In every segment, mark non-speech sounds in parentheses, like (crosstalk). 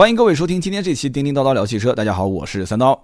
欢迎各位收听今天这期《叮叮叨叨聊汽车》。大家好，我是三刀。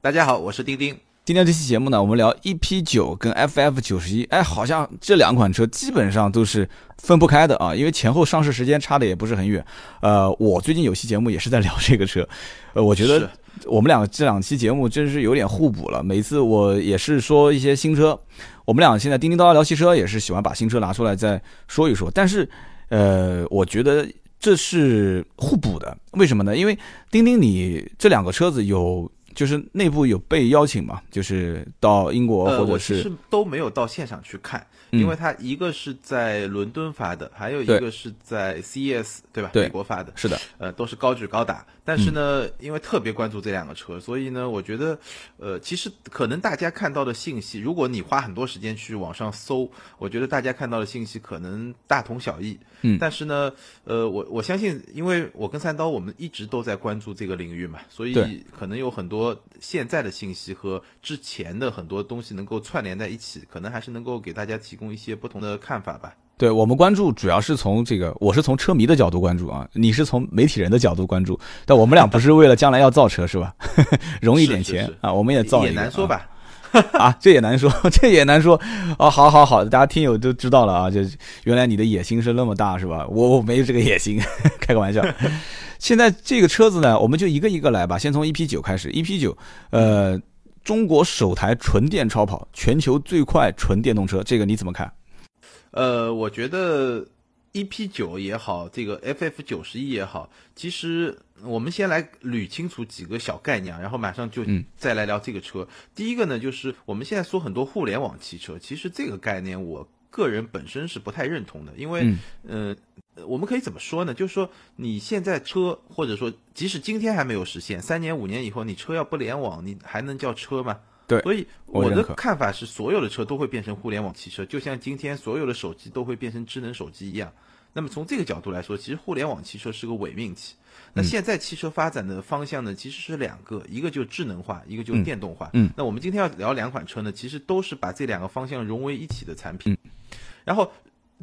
大家好，我是丁丁。今天这期节目呢，我们聊 EP 九跟 FF 九十一。哎，好像这两款车基本上都是分不开的啊，因为前后上市时间差的也不是很远。呃，我最近有期节目也是在聊这个车，呃，我觉得我们两个这两期节目真是有点互补了。每次我也是说一些新车，我们俩现在叮叮叨叨聊汽车，也是喜欢把新车拿出来再说一说。但是，呃，我觉得。这是互补的，为什么呢？因为钉钉，你这两个车子有，就是内部有被邀请嘛，就是到英国或者是都没有到现场去看。因为它一个是在伦敦发的，还有一个是在 CES 对吧？美国发的，是的，呃，都是高举高打。但是呢，因为特别关注这两个车，所以呢，我觉得，呃，其实可能大家看到的信息，如果你花很多时间去网上搜，我觉得大家看到的信息可能大同小异。嗯。但是呢，呃，我我相信，因为我跟三刀我们一直都在关注这个领域嘛，所以可能有很多现在的信息和之前的很多东西能够串联在一起，可能还是能够给大家提。供一些不同的看法吧。对我们关注主要是从这个，我是从车迷的角度关注啊，你是从媒体人的角度关注。但我们俩不是为了将来要造车是吧？(laughs) 容易点钱啊，我们也造也难说吧？啊，(laughs) 这也难说，这也难说。哦，好好好，大家听友都知道了啊，就原来你的野心是那么大是吧？我我没有这个野心，(laughs) 开个玩笑。(laughs) 现在这个车子呢，我们就一个一个来吧，先从 EP 九开始。EP 九，呃。中国首台纯电超跑，全球最快纯电动车，这个你怎么看？呃，我觉得 EP 九也好，这个 FF 九十一也好，其实我们先来捋清楚几个小概念，然后马上就再来聊这个车。第一个呢，就是我们现在说很多互联网汽车，其实这个概念我个人本身是不太认同的，因为，嗯。我们可以怎么说呢？就是说，你现在车，或者说，即使今天还没有实现，三年五年以后，你车要不联网，你还能叫车吗？对。所以我的看法是，所有的车都会变成互联网汽车，就像今天所有的手机都会变成智能手机一样。那么从这个角度来说，其实互联网汽车是个伪命题。那现在汽车发展的方向呢，其实是两个，一个就智能化，一个就电动化。嗯。那我们今天要聊两款车呢，其实都是把这两个方向融为一体的产品。然后。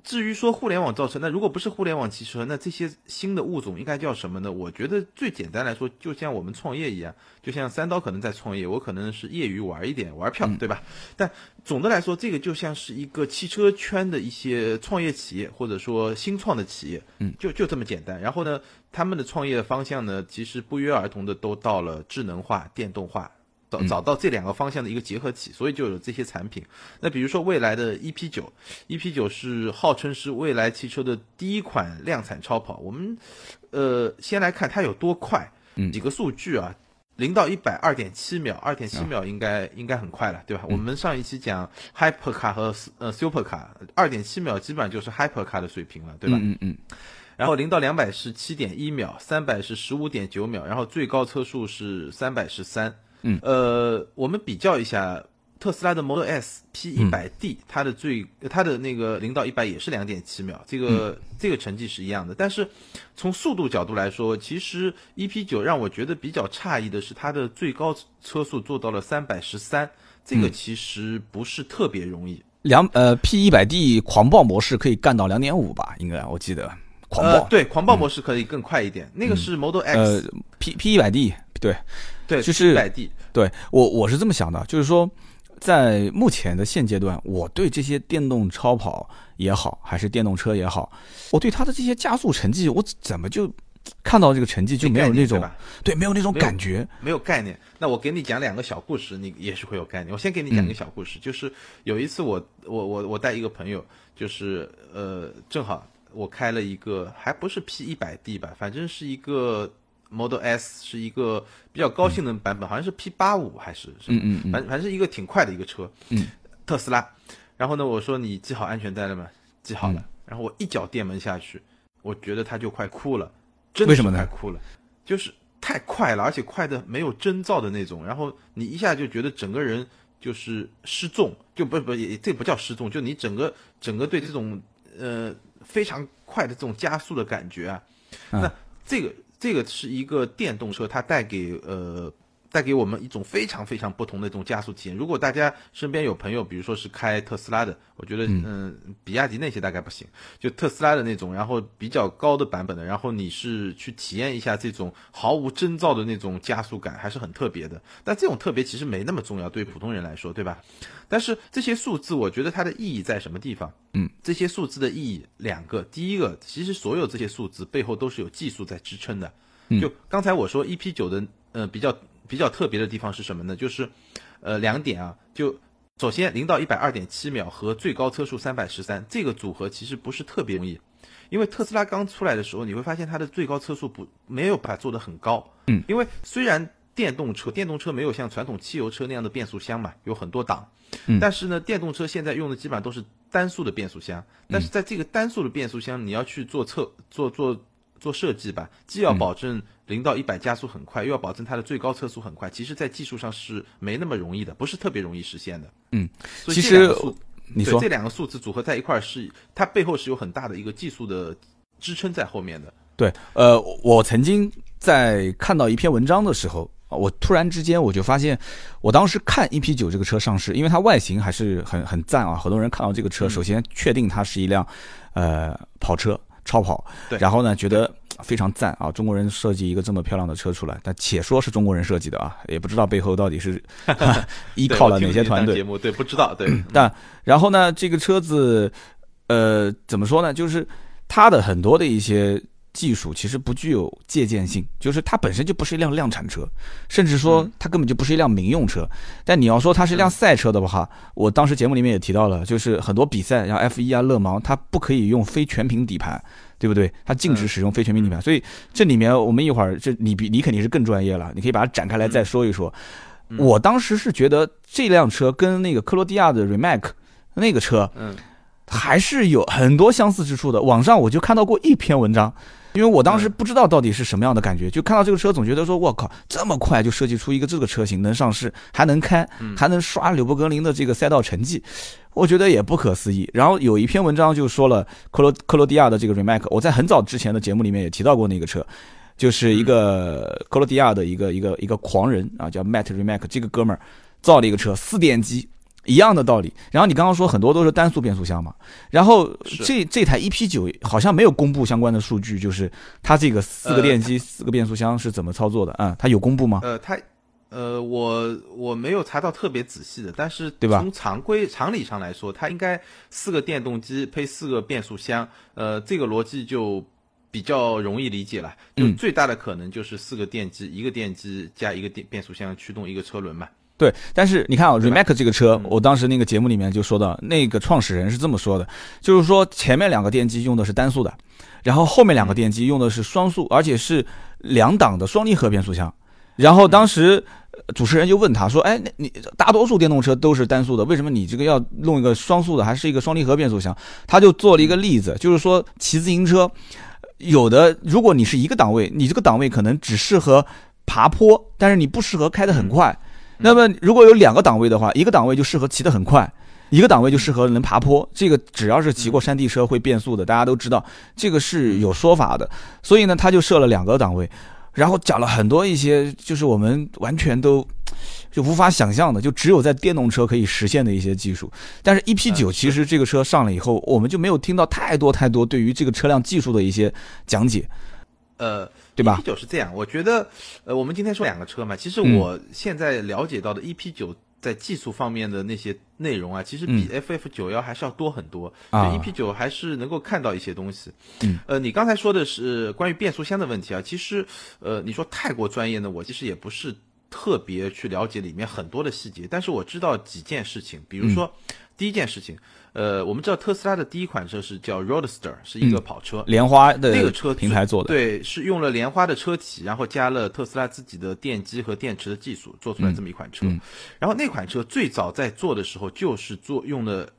至于说互联网造车，那如果不是互联网汽车，那这些新的物种应该叫什么呢？我觉得最简单来说，就像我们创业一样，就像三刀可能在创业，我可能是业余玩一点，玩票，对吧？但总的来说，这个就像是一个汽车圈的一些创业企业，或者说新创的企业，嗯，就就这么简单。然后呢，他们的创业方向呢，其实不约而同的都到了智能化、电动化。找找到这两个方向的一个结合体，所以就有这些产品。那比如说未来的 EP 九，EP 九是号称是未来汽车的第一款量产超跑。我们呃先来看它有多快，几个数据啊，零到一百二点七秒，二点七秒应该应该很快了，对吧？我们上一期讲 Hyper 卡和呃 Super 卡，二点七秒基本上就是 Hyper 卡的水平了，对吧？嗯嗯。然后零到两百是七点一秒，三百是十五点九秒，然后最高车速是三百十三。嗯，呃，我们比较一下特斯拉的 Model S P 一百 D，它的最它的那个零到一百也是两点七秒，这个这个成绩是一样的。但是从速度角度来说，其实 EP 九让我觉得比较诧异的是，它的最高车速做到了三百十三，这个其实不是特别容易。两呃 P 一百 D 狂暴模式可以干到两点五吧？应该我记得狂暴对狂暴模式可以更快一点，那个是 Model X 呃 P P 一百 D 对。对，就是一百 D。对我，我是这么想的，就是说，在目前的现阶段，我对这些电动超跑也好，还是电动车也好，我对它的这些加速成绩，我怎么就看到这个成绩就没有那种对，没有那种感觉，没有概念。那我给你讲两个小故事，你也许会有概念。我先给你讲一个小故事，就是有一次我我我我带一个朋友，就是呃，正好我开了一个，还不是 P 一百 D 吧，反正是一个。Model S 是一个比较高性能版本，好像是 P 八五还是什么？嗯嗯反反正是一个挺快的一个车。嗯，特斯拉。然后呢，我说你系好安全带了吗？系好了。然后我一脚电门下去，我觉得他就快哭了，真的是快哭了，就是太快了，而且快的没有征兆的那种。然后你一下就觉得整个人就是失重，就不不也这不叫失重，就你整个整个对这种呃非常快的这种加速的感觉啊。那这个。这个是一个电动车，它带给呃带给我们一种非常非常不同的一种加速体验。如果大家身边有朋友，比如说是开特斯拉的，我觉得嗯，比亚迪那些大概不行，就特斯拉的那种，然后比较高的版本的，然后你是去体验一下这种毫无征兆的那种加速感，还是很特别的。但这种特别其实没那么重要，对于普通人来说，对吧？但是这些数字，我觉得它的意义在什么地方？嗯，这些数字的意义两个，第一个，其实所有这些数字背后都是有技术在支撑的。就刚才我说 EP 九的呃比较。比较特别的地方是什么呢？就是，呃，两点啊。就首先，零到一百二点七秒和最高车速三百十三这个组合其实不是特别容易，因为特斯拉刚出来的时候，你会发现它的最高车速不没有把它做得很高。嗯，因为虽然电动车电动车没有像传统汽油车那样的变速箱嘛，有很多档，但是呢，电动车现在用的基本上都是单速的变速箱。但是在这个单速的变速箱，你要去做测做做做设计吧，既要保证。零到一百加速很快，又要保证它的最高车速很快，其实，在技术上是没那么容易的，不是特别容易实现的。嗯，其实你说这两个数字组合在一块儿，是它背后是有很大的一个技术的支撑在后面的。对，呃，我曾经在看到一篇文章的时候，我突然之间我就发现，我当时看 EP 九这个车上市，因为它外形还是很很赞啊，很多人看到这个车，首先确定它是一辆呃跑车。超跑，然后呢，觉得非常赞啊！中国人设计一个这么漂亮的车出来，但且说是中国人设计的啊，也不知道背后到底是 (laughs) 依靠了哪些团队。节目对，不知道对。但然后呢，这个车子，呃，怎么说呢？就是它的很多的一些。技术其实不具有借鉴性，就是它本身就不是一辆量产车，甚至说它根本就不是一辆民用车。但你要说它是一辆赛车的话，我当时节目里面也提到了，就是很多比赛，像 F 一啊、勒芒，它不可以用非全屏底盘，对不对？它禁止使用非全面品牌。所以这里面我们一会儿，这你比你肯定是更专业了，你可以把它展开来再说一说。我当时是觉得这辆车跟那个克罗地亚的 Remac 那个车，嗯，还是有很多相似之处的。网上我就看到过一篇文章。因为我当时不知道到底是什么样的感觉，就看到这个车，总觉得说，我靠，这么快就设计出一个这个车型能上市，还能开，还能刷纽博格林的这个赛道成绩，我觉得也不可思议。然后有一篇文章就说了克罗克罗地亚的这个 Remac，我在很早之前的节目里面也提到过那个车，就是一个克罗地亚的一个一个一个狂人啊，叫 Matt Remac，这个哥们儿造了一个车，四电机。一样的道理，然后你刚刚说很多都是单速变速箱嘛，然后这这台 EP 九好像没有公布相关的数据，就是它这个四个电机、四个变速箱是怎么操作的啊？它有公布吗？呃，它，呃，我我没有查到特别仔细的，但是对吧？从常规常理上来说，它应该四个电动机配四个变速箱，呃，这个逻辑就比较容易理解了。就最大的可能就是四个电机，一个电机加一个电变速箱驱动一个车轮嘛。对，但是你看啊，Remac 这个车，我当时那个节目里面就说到，那个创始人是这么说的，就是说前面两个电机用的是单速的，然后后面两个电机用的是双速，而且是两档的双离合变速箱。然后当时主持人就问他说：“哎，那你大多数电动车都是单速的，为什么你这个要弄一个双速的，还是一个双离合变速箱？”他就做了一个例子，就是说骑自行车，有的如果你是一个档位，你这个档位可能只适合爬坡，但是你不适合开得很快。那么，如果有两个档位的话，一个档位就适合骑得很快，一个档位就适合能爬坡。这个只要是骑过山地车会变速的，大家都知道，这个是有说法的。所以呢，他就设了两个档位，然后讲了很多一些，就是我们完全都就无法想象的，就只有在电动车可以实现的一些技术。但是 EP 九其实这个车上了以后，我们就没有听到太多太多对于这个车辆技术的一些讲解。呃，对吧？EP 九是这样，我觉得，呃，我们今天说两个车嘛，其实我现在了解到的 EP 九在技术方面的那些内容啊，其实比 FF 九幺还是要多很多。啊，EP 九还是能够看到一些东西。嗯，呃，你刚才说的是关于变速箱的问题啊，其实，呃，你说太过专业呢，我其实也不是特别去了解里面很多的细节，但是我知道几件事情，比如说第一件事情。呃，我们知道特斯拉的第一款车是叫 Roadster，是一个跑车，莲花的那个车平台做的，对，是用了莲花的车体，然后加了特斯拉自己的电机和电池的技术做出来这么一款车。然后那款车最早在做的时候就是做用了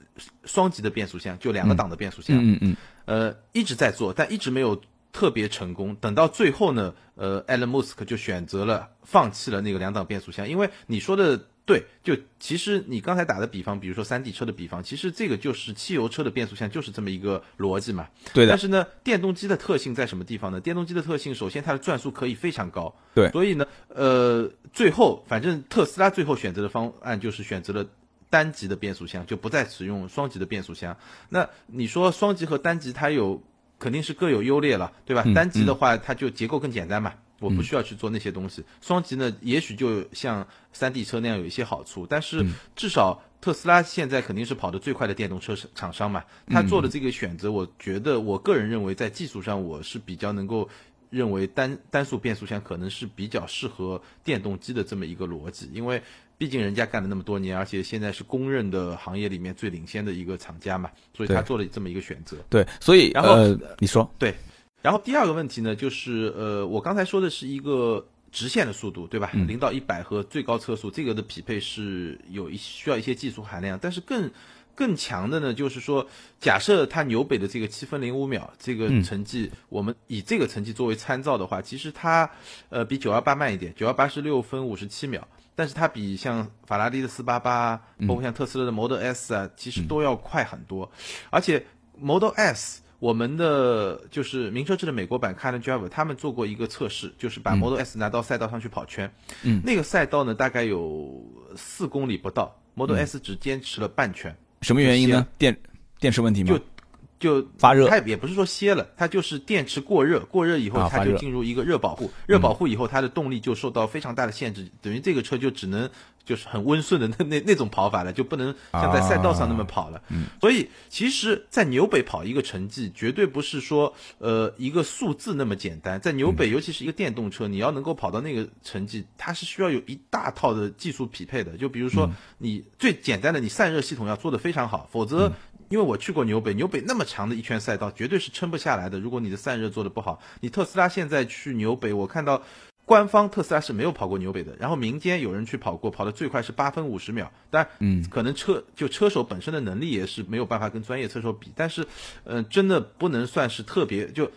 双级的变速箱，就两个档的变速箱，嗯嗯，呃，一直在做，但一直没有特别成功。等到最后呢，呃，埃隆·穆斯克就选择了放弃了那个两档变速箱，因为你说的。对，就其实你刚才打的比方，比如说山地车的比方，其实这个就是汽油车的变速箱就是这么一个逻辑嘛。对的但。是呢，电动机的特性在什么地方呢？电动机的特性，首先它的转速可以非常高。对所以呢，呃，最后反正特斯拉最后选择的方案就是选择了。单级的变速箱就不再使用双级的变速箱。那你说双级和单级它有肯定是各有优劣了，对吧？嗯单级的话，它就结构更简单嘛，我不需要去做那些东西。双极呢，也许就像山地车那样有一些好处，但是至少特斯拉现在肯定是跑得最快的电动车厂商嘛，他做的这个选择，我觉得我个人认为在技术上我是比较能够。认为单单速变速箱可能是比较适合电动机的这么一个逻辑，因为毕竟人家干了那么多年，而且现在是公认的行业里面最领先的一个厂家嘛，所以他做了这么一个选择。对，所以然后呃，你说，对，然后第二个问题呢，就是呃，我刚才说的是一个直线的速度，对吧？零到一百和最高车速这个的匹配是有一需要一些技术含量，但是更更强的呢，就是说，假设它纽北的这个七分零五秒这个成绩，我们以这个成绩作为参照的话，其实它呃比九幺八慢一点，九幺八是六分五十七秒。但是它比像法拉利的四八八，包括像特斯拉的 Model S 啊，其实都要快很多。而且 Model S，我们的就是名车志的美国版 c a r n Driver，他们做过一个测试，就是把 Model S 拿到赛道上去跑圈。嗯，那个赛道呢，大概有四公里不到，Model S 只坚持了半圈，什么原因呢？电电池问题吗？就就发热它也不是说歇了，它就是电池过热，过热以后它就进入一个热保护，热保护以后它的动力就受到非常大的限制，等于这个车就只能就是很温顺的那那那种跑法了，就不能像在赛道上那么跑了。嗯所以其实，在纽北跑一个成绩，绝对不是说呃一个数字那么简单，在纽嗯北，尤其是一个电动车，你要能够跑到那个成绩，它是需要有一大套的技术匹配的。就比如嗯说你最简单的，你散热系统要做得非常好，否则。因为我去过纽北，纽北那么长的一圈赛道，绝对是撑不下来的。如果你的散热做得不好，你特斯拉现在去纽北，我看到官方特斯拉是没有跑过纽北的，然后民间有人去跑过，跑的最快是八分五十秒。但，嗯，可能车就车手本身的能力也是没有办法跟专业车手比，但是，嗯、真的不能算是特别，就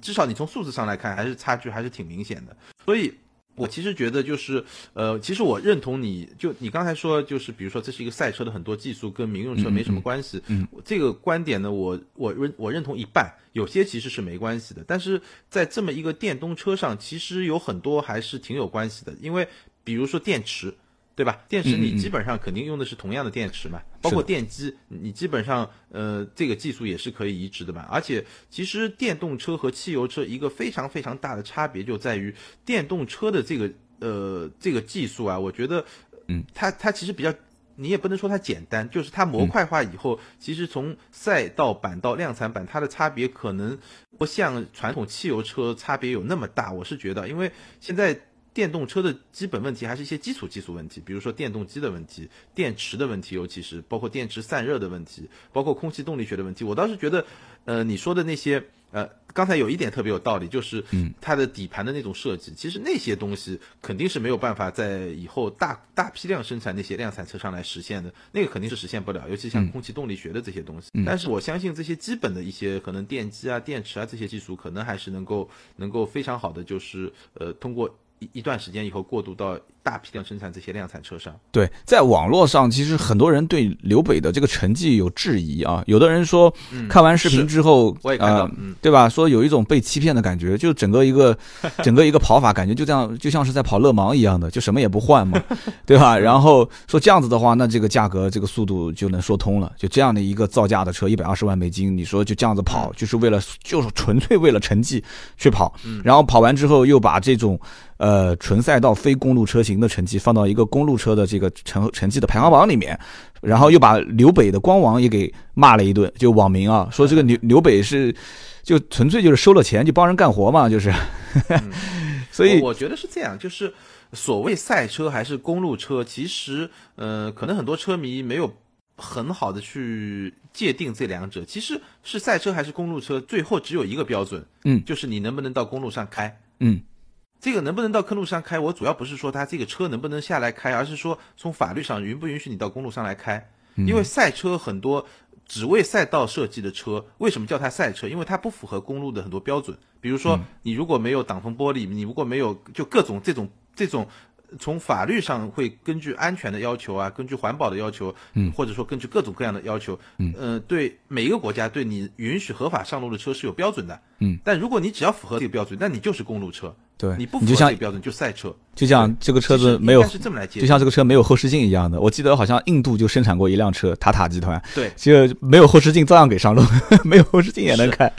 至少你从数字上来看，还是差距还是挺明显的。所以。我其实觉得就是，呃，其实我认同你就你刚才说，就是比如说这是一个赛车的很多技术跟民用车没什么关系，嗯。这个观点呢，我我认我认同一半，有些其实是没关系的，但是在这么一个电动车上，其实有很多还是挺有关系的，因为比如说电池，对吧？电池你基本上肯定用的是同样的电池嘛，包括电机，你基本上呃这个技术也是可以移植的嘛。而且其实电动车和汽油车一个非常非常大的差别就在于电动车的这个呃这个技术啊，我觉得嗯，它它其实比较。你也不能说它简单，就是它模块化以后，其实从赛道版到量产版，它的差别可能不像传统汽油车差别有那么大。我是觉得，因为现在电动车的基本问题还是一些基础技术问题，比如说电动机的问题、电池的问题，尤其是包括电池散热的问题，包括空气动力学的问题。我倒是觉得，呃，你说的那些，呃，刚才有一点特别有道理，就是嗯它的底盘的那种设计，其实那些东西肯定是没有办法在以后大大批量生产那些量产车上来实现的，那个肯定是实现不了，尤其像嗯空气动力学的这些东西。嗯但是我相信这些基本的一些可能电机啊、电池啊这些技术，可能还是能够能够非常好的，就是呃通过一一段时间以后过渡到大批量生产这些量产车上。对，在网络上，其实很多人对刘北的这个成绩有质疑啊。有的人说，嗯看完视频之后，我也看到呃，嗯，对吧？说有一种被欺骗的感觉，就整个一个 (laughs) 整个一个跑法，感觉就这样，就像是在跑勒芒一样的，就什么也不换嘛，(laughs) 对吧？然后说这样子的话，那这个价格、这个速度就能说通了。就这样的一个造价的车，一百二十万美金，你说就这样子跑，就是为了就是纯粹为了成绩去跑，然后跑完之后又把这种呃纯赛道非公路车型的成绩放到一个公路车的这个成成绩的排行榜里面，然后又把刘北的官网也给骂了一顿，就网民啊说这个刘刘北是就纯粹就是收了钱就帮人干活嘛，就是，(laughs) 所以我我觉得是这样，就是所谓赛车还是公路车，其实呃，可能很多车迷没有很好的去界定这两者。其实是赛车还是公路车，最后只有一个标准，嗯就是你能不能到公路上开。嗯这个能不能到公路上开，我主要不是说它这个车能不能下来开，而是说从法律上允不允许你到公路上来开。因为赛车很多只为赛道设计的车，为什么叫它赛车？因为它不符合公路的很多标准。比如说，你如果没有挡风玻璃，你如果没有就各种这种这种从法律上会根据安全的要求啊，根据环保的要求，嗯，或者说根据各种各样的要求，嗯，呃，对每一个国家对你允许合法上路的车是有标准的，嗯，但如果你只要符合这个标准，那你就是公路车，对，你不符合这个标准就赛车，就像这个车子没有就像这个车没有后视镜一样的。我记得好像印度就生产过一辆车，塔塔集团，对，就没有后视镜照样给上路，(laughs) 没有后视镜也能开。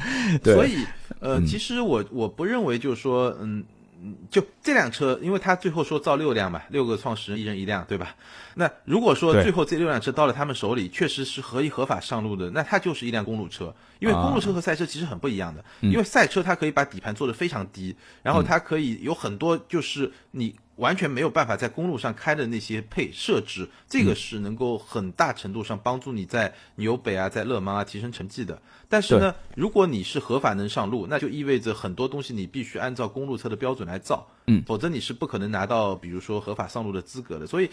对，所以呃，嗯。其实我我不认为就是说，嗯。嗯就这辆车，因为他最后说造六辆嘛，六个创始人一人一辆，对吧？那如果说最后这六辆车到了他们手里，确实是合一合法上路的，那它就是一辆公路车。因为公路车和赛车其实很不一样的，因为赛车它可以把底盘做得非常低，然后它可以有很多就是你完全没有办法在公路上开的那些配设置，这个是能够很大程度上帮助你在纽北啊、在勒芒啊提升成绩的。但是呢，如果你是合法能上路，那就意味着很多东西你必须按照公路车的标准来造，嗯，否则你是不可能拿到比如说合法上路的资格的。所以。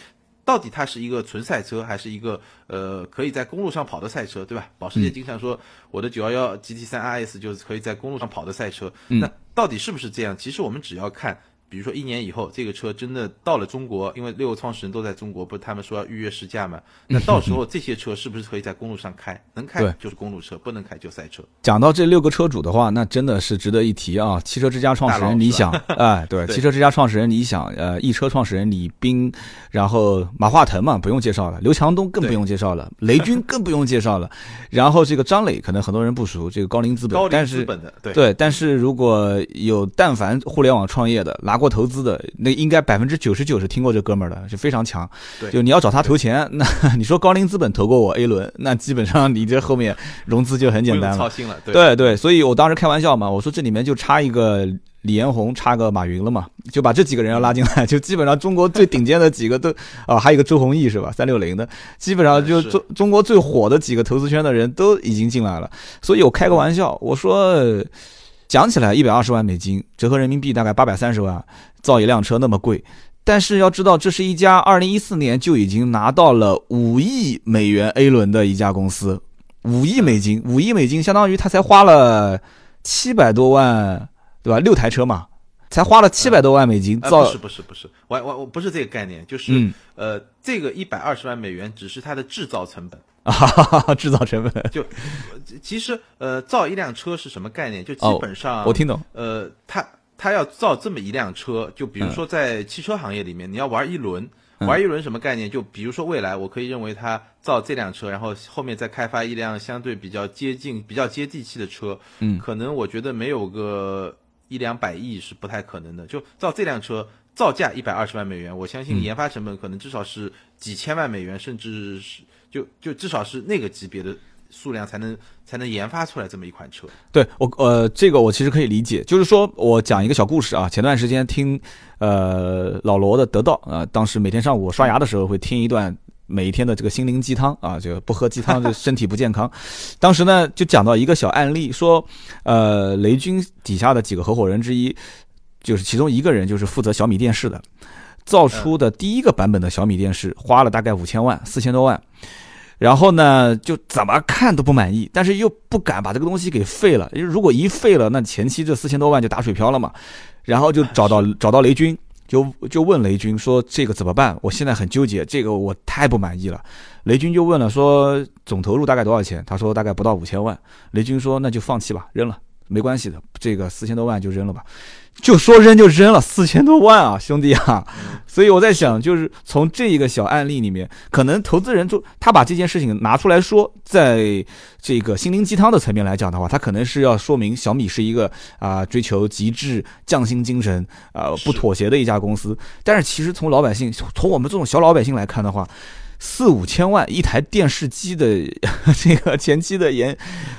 到底它是一个纯赛车，还是一个呃可以在公路上跑的赛车，对吧？保时捷经常说我的911 GT3 RS 就是可以在公路上跑的赛车，那到底是不是这样？其实我们只要看。比如说一年以后，这个车真的到了中国，因为六个创始人都在中国，不是他们说要预约试驾嘛？那到时候这些车是不是可以在公路上开？能开对就是公路车，不能开就赛车。讲到这六个车主的话，那真的是值得一提啊！汽车之家创始人李想，哎，对，(laughs) 汽车之家创始人李想，呃，易车创始人李斌，然后马化腾嘛，不用介绍了，刘强东更不用介绍了，雷军更不用介绍了，然后这个张磊可能很多人不熟，这个高瓴资本，高瓴资本的，对对，但是如果有但凡互联网创业的拿过投资的，那应该百分之九十九是听过这哥们儿的，是非常强。对就你要找他投钱，那你说高瓴资本投过我 A 轮，那基本上你这后面融资就很简单了。操心了。对对对，所以我当时开玩笑嘛，我说这里面就差一个李彦宏，差个马云了嘛，就把这几个人要拉进来，就基本上中国最顶尖的几个都啊，还有一个周鸿祎是吧？三六零的，基本上就中中国最火的几个投资圈的人都已经进来了。所以我开个玩笑，我说呃讲起来一百二十万美金，折合人民币大概八百三十万，造一辆车那么贵。但是要知道，这是一家二零一四年就已经拿到了五亿美元 A 轮的一家公司，五亿美金，五亿美金相当于他才花了七百多万，对吧？六台车嘛，才花了七百多万美金呃，造不是不是不是，我我我不是这个概念，就是、嗯呃，这个一百二十万美元只是它的制造成本。啊，制造成本。(laughs) 就其实呃，造一辆车是什么概念？就基哦本上、我听懂，呃，他他要造这么一辆车，就比如嗯说在汽车行业里面，你要玩一轮，玩一轮什么概念？就比如说未来，我可以认为他造这辆车，然后后面再开发一辆相对比较接近、比较接地气的车，嗯可能我觉得没有个一两百亿是不太可能的。就造这辆车。造价一百二十万美元，我相嗯信研发成本可能至少是几千万美元，甚至是就就至少是那个级别的数量才能才能研发出来这么一款车。对我呃，这个我其实可以理解，就是说我讲一个小故事啊。前段时间听呃老罗的得到啊、呃，当时每天上午刷牙的时候会听一段。每一天的这个心灵鸡汤啊，这个不喝鸡汤就身体不健康。当时呢就讲到一个小案例，说呃雷军底下的几个合伙人之一，就是其中一个人就是负责小米电视的，造出的第一个版本的小米电视花了大概五千万，四千多万。然后呢，就怎么看都不满意，但是又不敢把这个东西给废了，因为如果一废了，那前期这四千多万就打水漂了嘛。然后就找到 (laughs) 找到雷军，就就问雷军说这个怎么办？我现在很纠结，这个我太不满意了。雷军就问了说总投入大概多少钱？他说大概不到五千万。雷军说那就放弃吧，扔了，没关系的，这个四千多万就扔了吧。就说扔就扔了，四千多万啊，(laughs) 兄弟啊！所以我在想，就是从这一个小案例里面，可能投资人就他把这件事情拿出来说，在这个心灵鸡汤的层面来讲的话，他可能是要说明小米是一个啊、追求极致匠心精神啊、不妥协的一家公司。但是其实从老百姓，从我们这种小老百姓来看的话，四五千万一台电视机的 (laughs) 这个前期的研，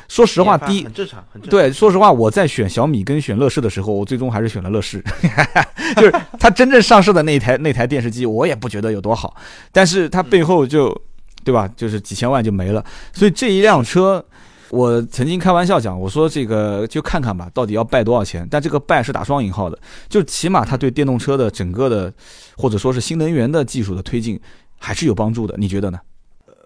说实话，研发第一很正常，很正常。对，说实话，我在选小米跟选乐视的时候，我最终还是选了乐视，(laughs) 就是它真正上市的那一台 (laughs) 那台电视机，我也不觉得有多好，但是它背后就，对吧？就是几千万就没了，所以这一辆车。我曾经开玩笑讲，我说这个就看看吧，到底要败多少钱？但这个败是打双引号的，就起码它对电动车的整个的，或者说是新能源的技术的推进还是有帮助的，你觉得呢？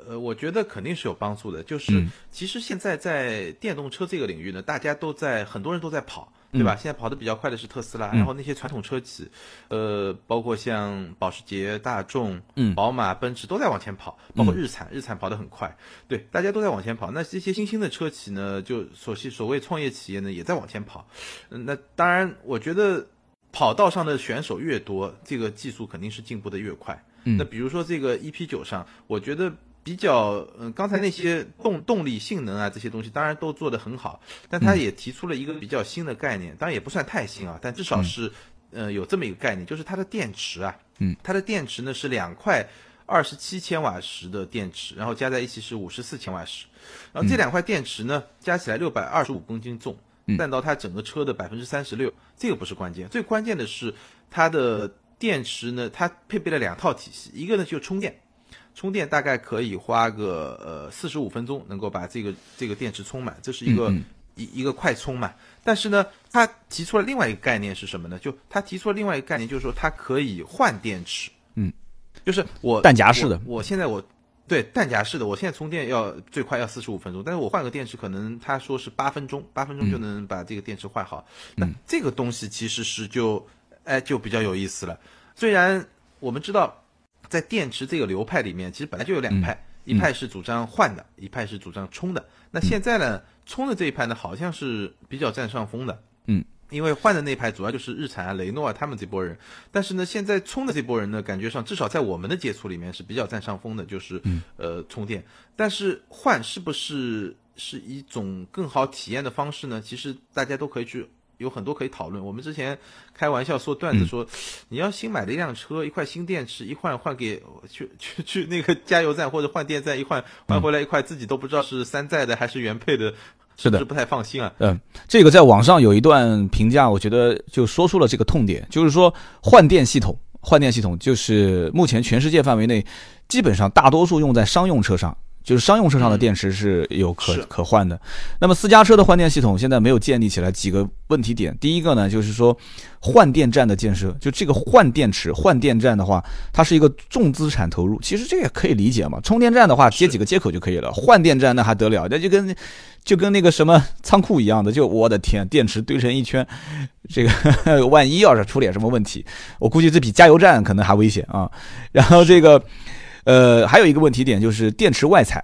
呃，我觉得肯定是有帮助的。就是、嗯其实现在在电动车这个领域呢，大家都在很多人都在跑，对吧？现在跑得比较快的是特斯拉，嗯然后那些传统车企，呃，包括像保时捷、大众、嗯宝马、奔驰都在往前跑，包括日产，日产跑得很快，对，大家都在往前跑。那这些新兴的车企呢，就所系所谓创业企业呢，也在往前跑。嗯那当然，我觉得跑道上的选手越多，这个技术肯定是进步的越快。嗯。那比如说这个 EP 九上，我觉得比较，嗯、刚才那些动动力、性能啊这些东西，当然都做得很好，但它也提出了一个比较新的概念，当然也不算太新啊，但至少是，呃，有这么一个概念，就是它的电池啊，嗯，它的电池呢是两块二十七千瓦时的电池，然后加在一起是五十四千瓦时，然后这两块电池呢加起来六百二十五公斤重，占到它整个车的百分之三十六，这个不是关键，最关键的是它的电池呢，它配备了两套体系，一个呢就是充电，充电大概可以花个呃四十五分钟能够把这个这个电池充满，这是一个、嗯一一个快充嘛。但是呢，它提出了另外一个概念是什么呢？就它提出了另外一个概念，就是说它可以换电池。嗯，就是我弹夹式的我，我现在我对弹夹式的，我现在充电要最快要四十五分钟，但是我换个电池，可能他说是八分钟，八分钟就能把这个电池换好。那这个东西其实是就哎就比较有意思了。虽然我们知道，在电池这个流派里面，其实本来就有两派，一派是主张换的，一派是主张充的。那现在呢，充的这一派呢，好像是比较占上风的。嗯。因为换的那派主要就是日产啊、雷诺啊他们这波人，但是呢，现在充的这波人呢，感觉上至少在我们的接触里面是比较占上风的，就是、呃充电。但是换是不是是一种更好体验的方式呢？其实大家都可以去有很多可以讨论。我们之前开玩笑说段子说，你要新买的一辆车，一块新电池一换换给去去去那个加油站或者换电站一换换回来一块自己都不知道是山寨的还是原配的，是的不是不太放心啊？嗯，这个在网上有一段评价，我觉得就说出了这个痛点，就是说换电系统，换电系统就是目前全世界范围内，基本上大多数用在商用车上。就是商用车上的电池是有可、是可换的，那么私家车的换电系统现在没有建立起来，几个问题点。第一个呢，就是说换电站的建设，就这个换电池、换电站的话，它是一个重资产投入。其实这也可以理解嘛，充电站的话接几个接口就可以了，换电站那还得了？那就跟就跟那个什么仓库一样的，就我的天，电池堆成一圈，这个 (laughs) 万一要是出点什么问题，我估计这比加油站可能还危险啊。然后这个，呃，还有一个问题点就是电池外采。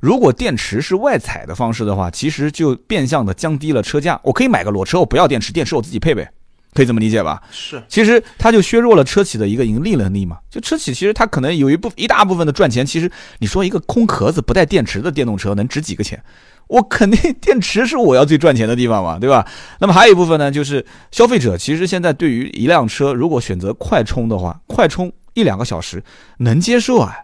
如果电池是外采的方式的话，其实就变相的降低了车价。我可以买个裸车，我不要电池，电池我自己配备，可以这么理解吧？是其实它就削弱了车企的一个盈利能力嘛。就车企其实它可能有一部一大部分的赚钱，其实你说一个空壳子不带电池的电动车能值几个钱？我肯定电池是我要最赚钱的地方嘛，对吧？(laughs) 那么还有一部分呢，就是消费者其实现在对于一辆车如果选择快充的话，快充一两个小时能接受啊。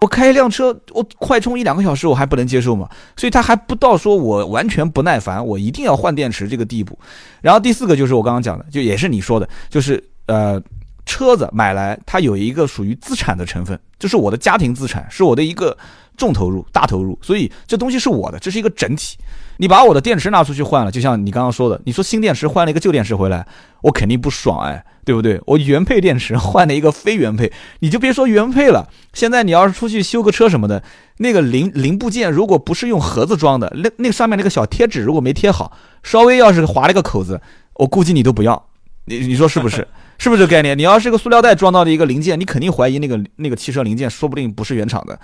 我开一辆车，我快充一两个小时，我还不能接受吗？所以它还不到说我完全不耐烦，我一定要换电池这个地步。然后第四个就是我刚刚讲的，就也是你说的，就是呃，车子买来它有一个属于资产的成分，这是我的家庭资产，是我的一个重投入、大投入，所以这东西是我的，这是一个整体。你把我的电池拿出去换了，就像你刚刚说的，你说新电池换了一个旧电池回来，我肯定不爽哎，对不对？我原配电池换了一个非原配，你就别说原配了，现在你要是出去修个车什么的，那个零零部件如果不是用盒子装的，那那个上面那个小贴纸如果没贴好，稍微要是划了个口子，我估计你都不要。你你说是不是？(laughs) 是不是这概念？你要是个塑料袋装到的一个零件，你肯定怀疑那个那个汽车零件说不定不是原厂的，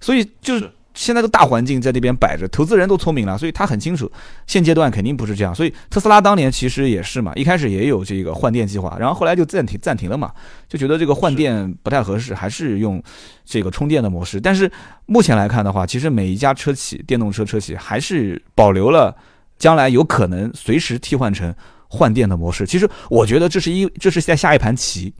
所以就是现在的大环境在那边摆着，投资人都聪明了，所以他很清楚现阶段肯定不是这样。所以特斯拉当年其实也是嘛，一开始也有这个换电计划，然后后来就暂停暂停了嘛，就觉得这个换电不太合适，还是用这个充电的模式。但是目前来看的话，其实每一家车企电动车车企还是保留了将来有可能随时替换成换电的模式。其实我觉得这是一这是在下一盘棋，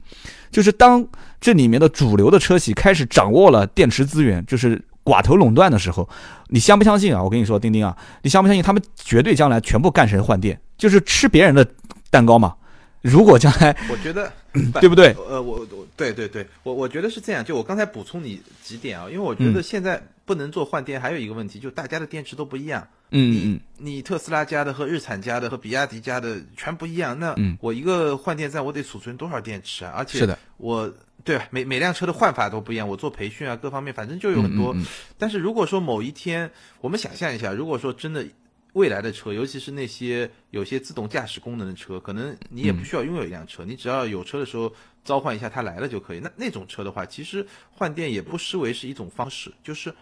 就是当这里面的主流的车企开始掌握了电池资源，就是寡头垄断的时候，你相不相信啊？我跟你说，丁丁啊，你相不相信他们绝对将来全部干成换电，就是吃别人的蛋糕嘛？如果将来我觉得对不对？呃，我我对对对，我我觉得是这样。就我刚才补充你几点啊，因为我觉得嗯现在不能做换电，还有一个问题，就大家的电池都不一样。嗯嗯你特斯拉家的和日产家的和比亚迪家的全不一样。那嗯我一个换电站，我得储存多少电池啊？而且是的，我对？每每辆车的换法都不一样，我做培训啊，各方面反正就有很多。但是如果说某一天，我们想象一下，如果说真的未来的车，尤其是那些有些自动驾驶功能的车，可能你也不需要拥有一辆车，你只要有车的时候召唤一下它来了就可以。那那种车的话，其实换电也不失为是一种方式，就是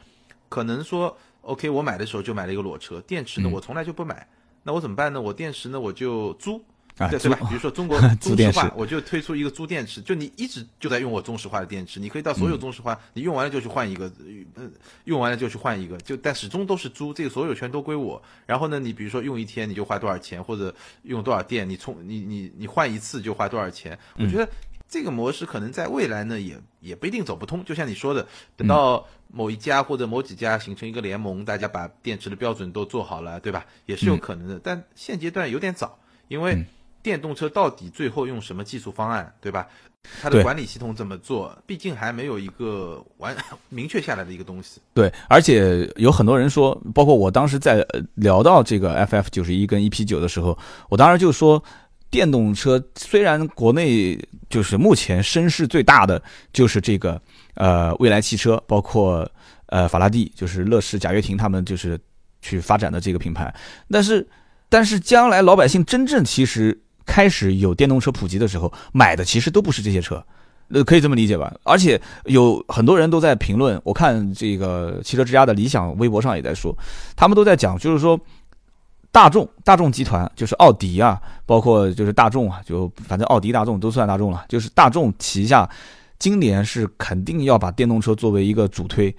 可能说，OK，我买的时候就买了一个裸车，电池呢我从来就不买，那我怎么办呢？我电池呢我就租。对对吧？比如说中国 (laughs) 中石化，我就推出一个租电池，就你一直就在用我中石化的电池，你可以到所有中石化，你用完了就去换一个，呃，用完了就去换一个，就但始终都是租，这个所有权都归我。然后呢，你比如说用一天你就花多少钱，或者用多少电，你充你你你换一次就花多少钱。我觉得这个模式可能在未来呢也也不一定走不通。就像你说的，等到某一家或者某几家形成一个联盟，大家把电池的标准都做好了，对吧？也是有可能的。但现阶段有点早，因为。电动车到底最后用什么技术方案，对吧？它的管理系统怎么做？毕竟还没有一个完 (laughs) 明确下来的一个东西。对，而且有很多人说，包括我当时在聊到这个 FF 九十一跟 EP 九的时候，我当时就说，电动车虽然国内就是目前声势最大的就是这个呃未来汽车，包括呃法拉第，就是乐视、贾跃亭他们就是去发展的这个品牌，但是但是将来老百姓真正其实。开始有电动车普及的时候，买的其实都不是这些车，呃，可以这么理解吧？而且有很多人都在评论，我看这个汽车之家的理想微博上也在说，他们都在讲，就是说大众大众集团，就是奥迪啊，包括就是大众啊，就反正奥迪、大众都算大众了，就是大众旗下今年是肯定要把电动车作为一个主推。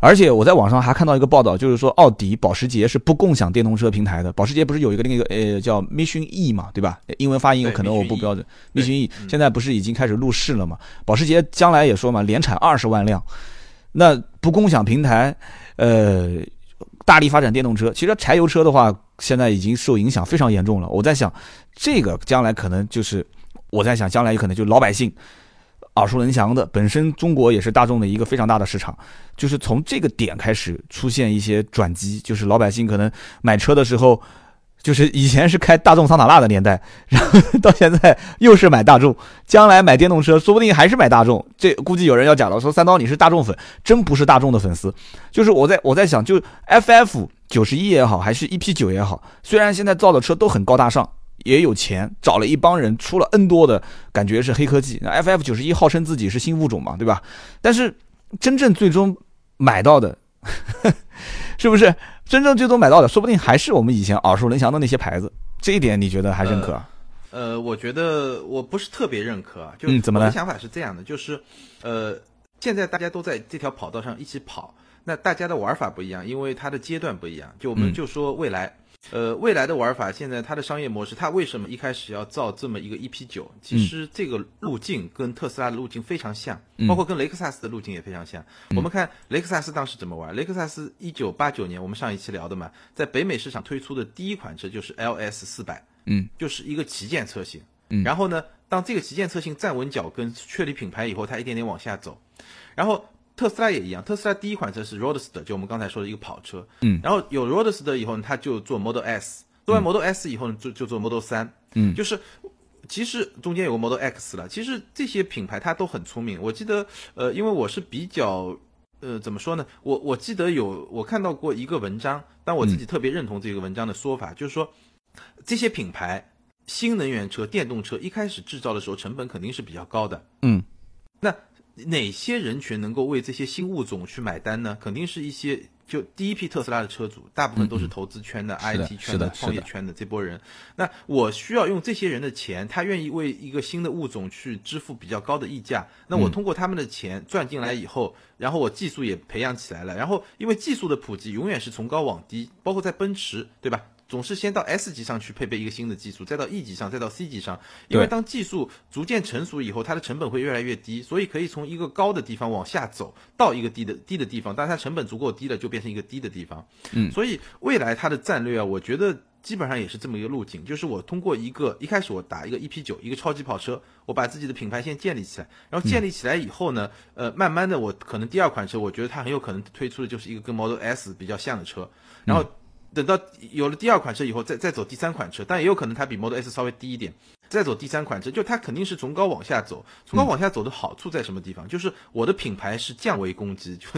而且我在网上还看到一个报道，就是说奥迪、保时捷是不共享电动车平台的。保时捷不是有一个那个呃叫 Mission E 嘛，对吧？英文发音有可能我不标准。Mission E 现在不是已经开始入市了嘛？保时捷将来也说嘛，年产二十万辆。那不共享平台，呃，大力发展电动车。其实柴油车的话，现在已经受影响非常严重了。我在想，这个将来可能就是我在想，将来有可能就老百姓。耳熟能详的，本身中国也是大众的一个非常大的市场，就是从这个点开始出现一些转机，就是老百姓可能买车的时候，就是以前是开大众桑塔纳的年代，然后 (laughs) 到现在又是买大众，将来买电动车说不定还是买大众。这估计有人要讲了，说三刀你是大众粉，真不是大众的粉丝。就是我在我在想，就 FF 九十一也好，还是 EP 九也好，虽然现在造的车都很高大上。也有钱，找了一帮人，出了 N 多的感觉是黑科技。那 FF 九十一号称自己是新物种嘛，对吧？但是真正最终买到的，(laughs) 是不是真正最终买到的，说不定还是我们以前耳熟能详的那些牌子。这一点你觉得还认可？呃，我觉得我不是特别认可啊。就怎么的想法是这样的，就是呃，现在大家都在这条跑道上一起跑，那大家的玩法不一样，因为它的阶段不一样。就我们就说未来。呃，未来的玩法，现在它的商业模式，它为什么一开始要造这么一个 EP 九？其实这个路径跟特斯拉的路径非常像，包括跟雷克萨斯的路径也非常像。我们看雷克萨斯当时怎么玩？雷克萨斯一九八九年，我们上一期聊的嘛，在北美市场推出的第一款车就是 LS 四百，嗯，就是一个旗舰车型。嗯，然后呢，当这个旗舰车型站稳脚跟、确立品牌以后，它一点点往下走，然后。特斯拉也一样，特斯拉第一款车是 Roadster，就我们刚才说的一个跑车。嗯，然后有 Roadster 以后呢，他就做 Model S，做完 Model S 以后呢，就就做 Model 三。嗯，就是其实中间有个 Model X 了。其实这些品牌它都很聪明。我记得，呃，因为我是比较，呃，怎么说呢？我我记得有我看到过一个文章，但我自己特别认同这个文章的说法，就是说这些品牌新能源车、电动车一开始制造的时候成本肯定是比较高的。嗯，那。哪些人群能够为这些新物种去买单呢？肯定是一些就第一批特斯拉的车主，大部分都是投资圈的、IT 圈的、创业圈的这波人。那我需要用这些人的钱，他愿意为一个新的物种去支付比较高的溢价。那我通过他们的钱赚进来以后，然后我技术也培养起来了。然后因为技术的普及永远是从高往低，包括在奔驰，对吧？总是先到 S 级上去配备一个新的技术，再到 E 级上，再到 C 级上。因为当技术逐渐成熟以后，它的成本会越来越低，所以可以从一个高的地方往下走到一个低的低的地方。当它成本足够低了，就变成一个低的地方。嗯，所以未来它的战略啊，我觉得基本上也是这么一个路径，就是我通过一个一开始我打一个 EP 九，一个超级跑车，我把自己的品牌先建立起来，然后建立起来以后呢，呃，慢慢的我可能第二款车，我觉得它很有可能推出的就是一个跟 Model S 比较像的车，然后。等到有了第二款车以后，再再走第三款车，但也有可能它比 Model S 稍微低一点，再走第三款车，就它肯定是从高往下走。从高往下走的好处在什么地方？就是我的品牌是降维攻击，就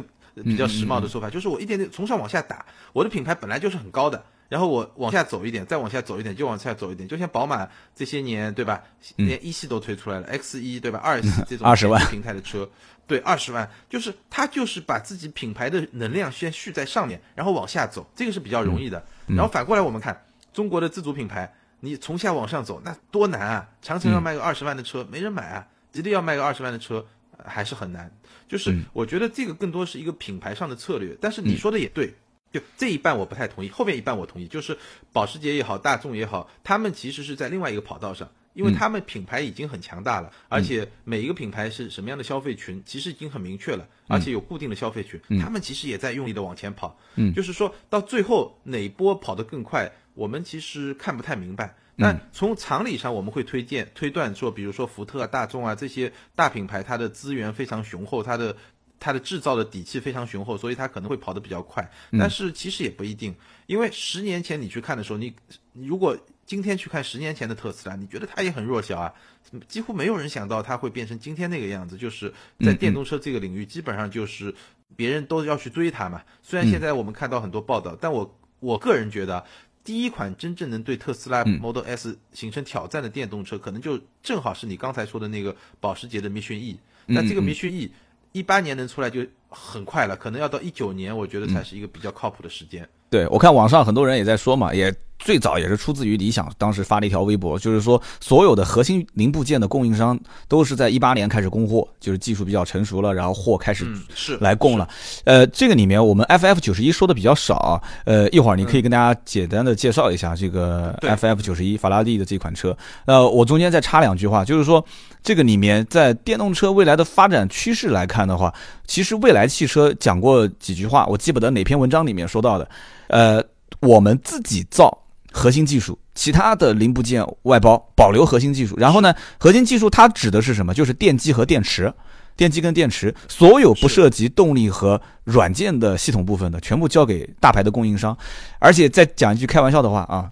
比较时髦的说法，就是我一点点从上往下打。我的品牌本来就是很高的，然后我往下走一点，再往下走一点，就往下走一点，就像宝马这些年，对吧？连一系都推出来了，X 一对吧？二系这种二十万平台的车，对，二十万，就是它就是把自己品牌的能量先蓄在上面，然后往下走，这个是比较容易的。然后反过来我们看中国的自主品牌，你从下往上走，那多难啊！长城要卖个二十万的车，没人买啊；吉利要卖个二十万的车，呃还是很难。就是我觉得这个更多是一个品牌上的策略，但是你说的也对。就这一半我不太同意，后面一半我同意。就是保时捷也好，大众也好，他们其实是在另外一个跑道上，因为他们品牌已经很强大了，而且每一个品牌是什么样的消费群，其实已经很明确了，而且有固定的消费群，他们其实也在用力的往前跑。嗯就是说到最后哪一波跑得更快，我们其实看不太明白。但从常理上，我们会推荐推断说，比如说福特啊、大众啊这些大品牌，它的资源非常雄厚，它的它的制造的底气非常雄厚，所以它可能会跑得比较快。但是其实也不一定，因为十年前你去看的时候，你你如果今天去看十年前的特斯拉，你觉得它也很弱小啊，几乎没有人想到它会变成今天那个样子，就是在电动车这个领域，基本上就是别人都要去追它嘛。虽然现在我们看到很多报道，但我我个人觉得啊。第一款真正能对特斯拉 Model S 形成挑战的电动车，可能就正好是你刚才说的那个保时捷的 Mission E。那这个 Mission E 一八年能出来就很快了，可能要到一九年，我觉得才是一个比较靠谱的时间。对我看网上很多人也在说嘛，也最早也是出自于理想，当时发了一条微博，就是说所有的核心零部件的供应商都是在一八年开始供货，就是技术比较成熟了，然后货开始嗯，是来供了。呃，这个里面我们 FF 九十一说的比较少，呃，一会儿你可以跟大家简单的介绍一下这个 FF 九十一法拉利的这款车。呃，我中间再插两句话，就是说这个里面在电动车未来的发展趋势来看的话，其实未来汽车讲过几句话，我记不得哪篇文章里面说到的。呃，我们自己造核心技术，其他的零部件外包，保留核心技术。然后呢，核心技术它指的是什么？就是电机和电池。电机跟电池，所有不涉及动力和软件的系统部分的，全部交给大牌的供应商。而且再讲一句开玩笑的话啊，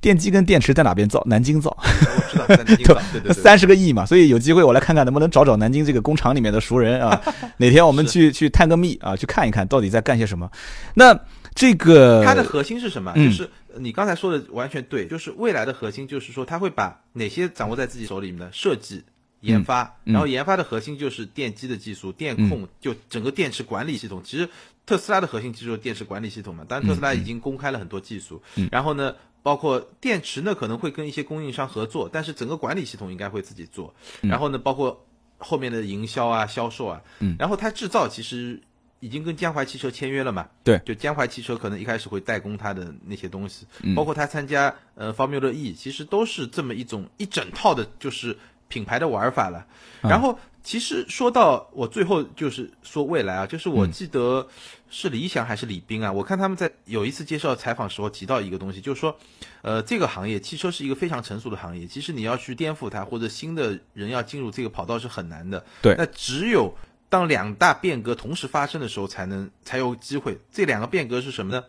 电机跟电池在哪边造？南京造，我知道在南京造，对对对，三十个亿嘛。所以有机会我来看看能不能找找南京这个工厂里面的熟人啊，哪天我们去去探个秘啊，去看一看到底在干些什么。那这个它的核心是什么？嗯就是你刚才说的完全对，就是未来的核心就是说，它会把哪些掌握在自己手里面的设计。研发，嗯然后研发的核心就是电机的技术、电控，就整个电池管理系统。其实特斯拉的核心技术是电池管理系统嘛，当然特斯拉已经公开了很多技术。嗯然后呢，包括电池呢可能会跟一些供应商合作，但是整个管理系统应该会自己做。嗯然后呢，包括后面的营销啊、销售啊，嗯然后它制造其实已经跟江淮汽车签约了嘛。对就江淮汽车可能一开始会代工它的那些东西，嗯包括它参加呃 Formula E，其实都是这么一种一整套的，就是品牌的玩法了。然后其实说到我最后就是说未来啊，就是我记得是李想还是李斌啊，我看他们在有一次接受采访时候提到一个东西，就是说，呃，这个行业汽车是一个非常成熟的行业，其实你要去颠覆它或者新的人要进入这个跑道是很难的。对那只有当两大变革同时发生的时候，才能才有机会。这两个变革是什么呢？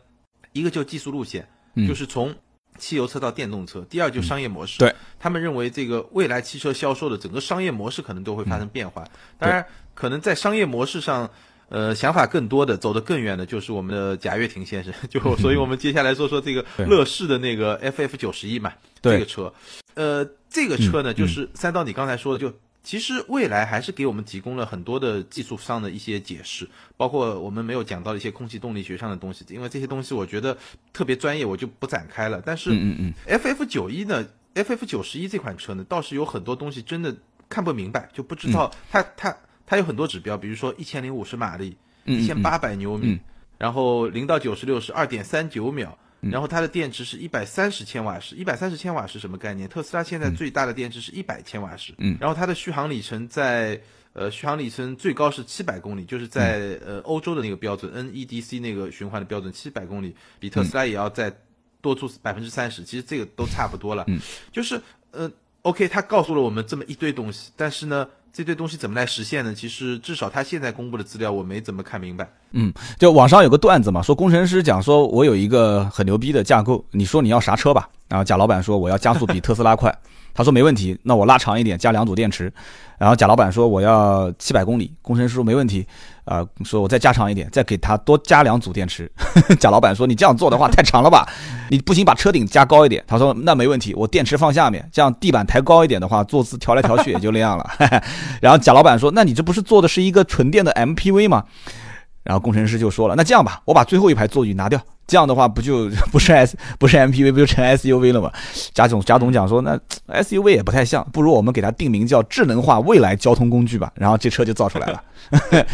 一个就技术路线，嗯就是从汽油车到电动车；第二就商业模式。对，他们认为这个未来汽车销售的整个商业模式可能都会发生变化。当然，可能在商业模式上。呃，想法更多的、走得更远的，就是我们的贾跃亭先生。(laughs) 就所以，我们接下来说说这个乐视的那个 FF 九十一嘛，这个车。呃，这个车呢，嗯就是三刀你刚才说的，就其实未来还是给我们提供了很多的技术上的一些解释，包括我们没有讲到的一些空气动力学上的东西，因为这些东西我觉得特别专业，我就不展开了。但是嗯嗯嗯，FF 九一呢，FF 九十一这款车呢，倒是有很多东西真的看不明白，就不知道它、它它有很多指标，比如说一千零五十马力，嗯一千八百牛米，嗯然后零到九十六是二点三九秒。然后它的电池是一百三十千瓦时，一百三十千瓦时什么概念？特斯拉现在最大的电池是一百千瓦时，嗯，然后它的续航里程在呃续航里程最高是七百公里，就是在、呃欧洲的那个标准 NEDC 那个循环的标准七百公里，比特斯拉也要再多出百分之三十，其实这个都差不多了，嗯，就是呃 OK，他告诉了我们这么一堆东西，但是呢，这堆东西怎么来实现呢？其实至少他现在公布的资料我没怎么看明白。嗯就网上有个段子嘛，说工程师讲说，我有一个很牛逼的架构，你说你要啥车吧？然后贾老板说我要加速比特斯拉快，他说没问题，那我拉长一点，加两组电池。然后贾老板说我要七百公里，工程师说没问题，啊，说我再加长一点，再给他多加两组电池。(laughs) 贾老板说你这样做的话太长了吧，你不行把车顶加高一点。他说那没问题，我电池放下面，这样地板抬高一点的话，坐姿调来调去也就那样了。(laughs) 然后贾老板说那你这不是做的是一个纯电的 MPV 吗？然后工程师就说了，那这样吧，我把最后一排座椅拿掉。这样的话不就 (laughs) 不是 S 不是 MPV 不就成 SUV 了吗？贾总贾总讲说那 SUV 也不太像，不如我们给它定名叫智能化未来交通工具吧。然后这车就造出来了。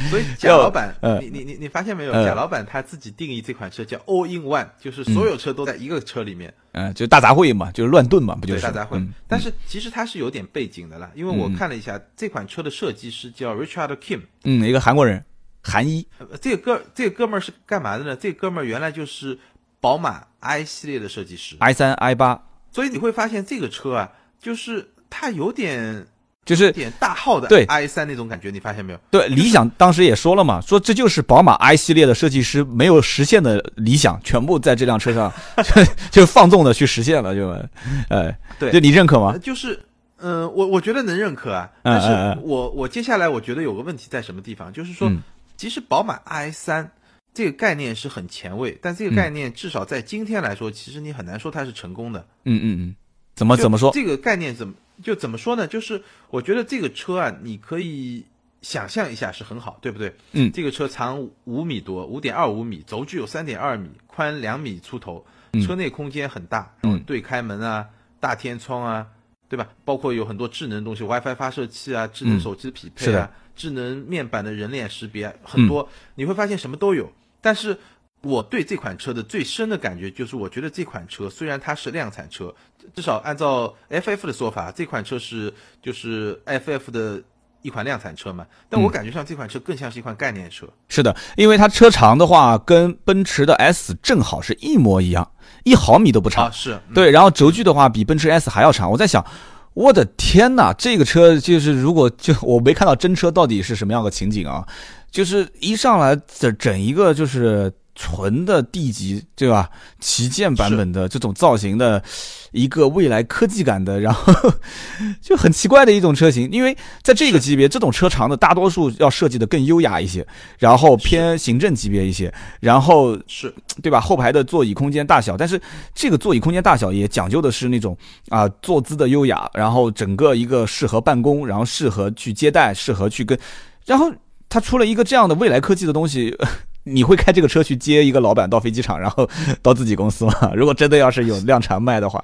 所以 (laughs) 贾老板，你你你你发现没有？贾老板他自己定义这款车叫 All in One，就是所有车都在一个车里面。嗯，就大杂烩嘛，就是乱炖嘛，不就是大杂烩？但是其实它是有点背景的啦，因为我看了一下这款车的设计师叫 Richard Kim，嗯，一个韩国人。韩一，这个哥，这个哥们儿是干嘛的呢？这个哥们儿原来就是宝马 i 系列的设计师，i 三、i 八。所以你会发现这个车啊，就是它有点，就是点大号的对 i 三那种感觉，你发现没有？对，理想当时也说了嘛，说这就是宝马 i 系列的设计师没有实现的理想，全部在这辆车上 (laughs) 就放纵的去实现了，就，哎，对，就你认可吗？就是，嗯，我我觉得能认可啊，但是我我接下来我觉得有个问题在什么地方，就是说。其实宝马 i 三这个概念是很前卫，但这个概念至少在今天来说，其实你很难说它是成功的。嗯嗯嗯，怎么怎么说？这个概念怎么就怎么说呢？就是我觉得这个车啊，你可以想象一下是很好，对不对？嗯，这个车长五米多，五点二五米，轴距有三点二米，宽两米出头，车内空间很大，嗯，对开门啊，大天窗啊，对吧？包括有很多智能东西，WiFi 发射器啊，智能手机匹配啊。智能面板的人脸识别很多，你会发现什么都有。但是我对这款车的最深的感觉就是，我觉得这款车虽然它是量产车，至少按照 FF 的说法，这款车是就是 FF 的一款量产车嘛。但我感觉上这款车更像是一款概念车。是的，因为它车长的话跟奔驰的 S 正好是一模一样，一毫米都不长。是对，然后轴距的话比奔驰 S 还要长。我在想。我的天哪，这个车就是如果就 (laughs) 我没看到真车到底是什么样的情景啊，就是一上来整整一个就是。纯的 D 级，对吧？旗舰版本的这种造型的一个未来科技感的，然后就很奇怪的一种车型。因为在这个级别，这种车长的大多数要设计的更优雅一些，然后偏行政级别一些，然后是对吧？后排的座椅空间大小，但是这个座椅空间大小也讲究的是那种啊坐姿的优雅，然后整个一个适合办公，然后适合去接待，适合去跟，然后它出了一个这样的未来科技的东西。你会开这个车去接一个老板到飞机场，然后 (laughs) 到自己公司吗？(laughs) 如果真的要是有量产卖的话，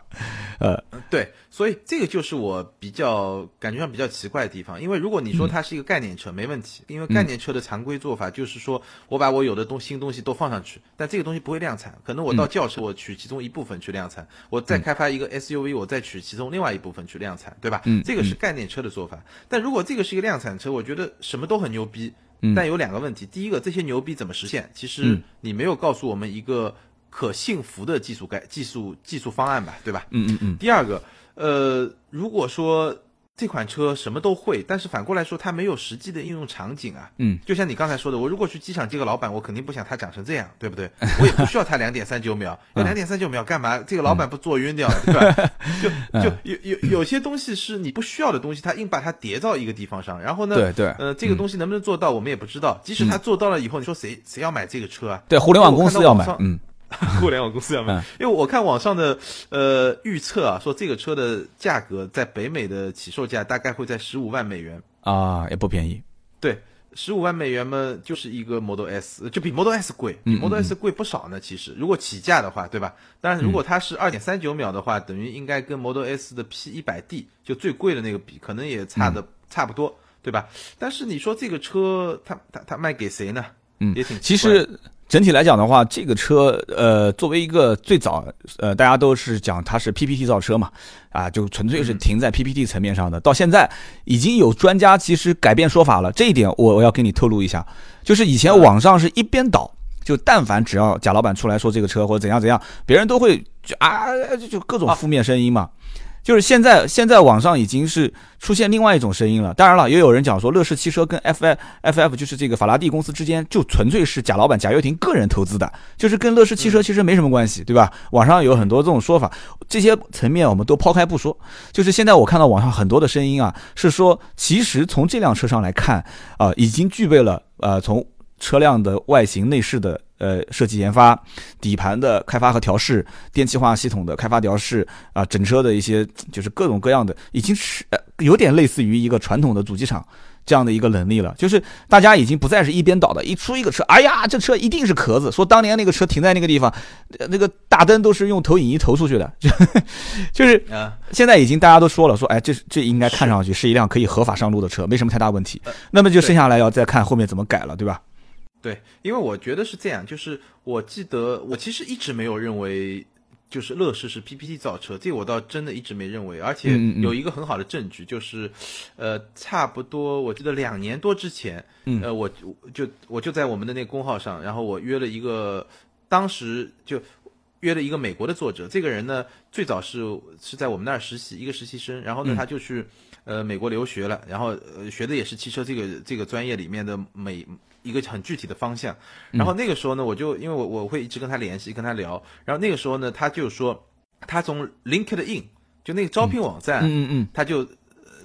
呃，对，所以这个就是我比较感觉上比较奇怪的地方。因为如果你说它是一个概念车，没问题，因为概念车的常规做法就是说我把我有的东新东西都放上去，但这个东西不会量产，可能我到轿车我取其中一部分去量产，我再开发一个 SUV，我再取其中另外一部分去量产，对吧？嗯，这个是概念车的做法。但如果这个是一个量产车，我觉得什么都很牛逼。但有两个问题，第一个，这些牛逼怎么实现？其实你没有告诉我们一个可信服的技术概、技术、技术方案吧，对吧？嗯嗯嗯。第二个，呃，如果说。这款车什么都会，但是反过来说，它没有实际的应用场景啊。嗯，就像你刚才说的，我如果去机场接个老板，我肯定不想他长成这样，对不对？(laughs) 我也不需要他两点三九秒，要两点三九秒干嘛？这个老板不坐晕掉，对吧？就 (laughs) 就有有有些东西是你不需要的东西，他硬把它叠到一个地方上，然后呢？对对。呃，这个东西能不能做到，我们也不知道。即使他做到了以后，你说谁谁要买这个车啊？对，互联网公司要买，嗯。(laughs) 互联网公司要卖，因为我看网上的呃预测啊，说这个车的价格在北美的起售价大概会在十五万美元啊，也不便宜。对，十五万美元嘛，就是一个 Model S，就比 Model S 贵，比 Model S 贵不少呢。其实，如果起价的话，对吧？但是，如果它是二点三九秒的话，等于应该跟 Model S 的 P 一百 D 就最贵的那个比，可能也差的差不多，对吧？但是你说这个车，它它它卖给谁呢？嗯，也挺其实。整体来讲的话，这个车，呃，作为一个最早，呃，大家都是讲它是 PPT 造车嘛，啊，就纯粹是停在 PPT 层面上的。到现在已经有专家其实改变说法了，这一点我我要跟你透露一下，就是以前网上是一边倒，就但凡只要贾老板出来说这个车或者怎样怎样，别人都会就啊就就各种负面声音嘛。就是现在，现在网上已经是出现另外一种声音了。当然了，也有人讲说，乐视汽车跟 F F F 就是这个法拉第公司之间，就纯粹是贾老板贾跃亭个人投资的，就是跟乐视汽车其实没什么关系，对吧？网上有很多这种说法，这些层面我们都抛开不说。就是现在我看到网上很多的声音啊，是说其实从这辆车上来看啊，已经具备了呃从车辆的外形内饰的。呃，设计研发、底盘的开发和调试、电气化系统的开发调试啊，整车的一些就是各种各样的，已经是呃有点类似于一个传统的主机厂这样的一个能力了。就是大家已经不再是一边倒的，一出一个车，哎呀，这车一定是壳子。说当年那个车停在那个地方，那个大灯都是用投影仪投出去的，就 (laughs) 就是现在已经大家都说了，说哎，这这应该看上去是一辆可以合法上路的车，没什么太大问题。那么就剩下来要再看后面怎么改了，对吧？对，因为我觉得是这样，就是我记得我其实一直没有认为，就是乐视是 PPT 造车，这我倒真的一直没认为，而且有一个很好的证据，就是，呃，差不多我记得两年多之前，呃，我就我就在我们的那个公号上，然后我约了一个，当时就约了一个美国的作者，这个人呢最早是是在我们那儿实习，一个实习生，然后呢他就去呃美国留学了，然后呃学的也是汽车这个这个专业里面的美。一个很具体的方向，然后那个时候呢，我就因为我我会一直跟他联系，跟他聊，然后那个时候呢，他就说他从 LinkedIn 就那个招聘网站，嗯嗯，他就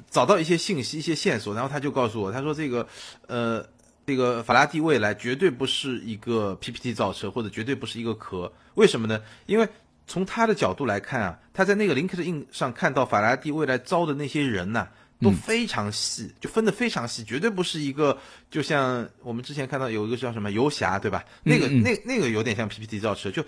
找到一些信息、一些线索，然后他就告诉我，他说这个呃这个法拉第未来绝对不是一个 PPT 造车，或者绝对不是一个壳，为什么呢？因为从他的角度来看啊，他在那个 LinkedIn 上看到法拉第未来招的那些人呐。都非常细，就分得非常细，绝对不是一个，就像我们之前看到有一个叫什么游侠，对吧？那个那那个有点像 PPT 造车，就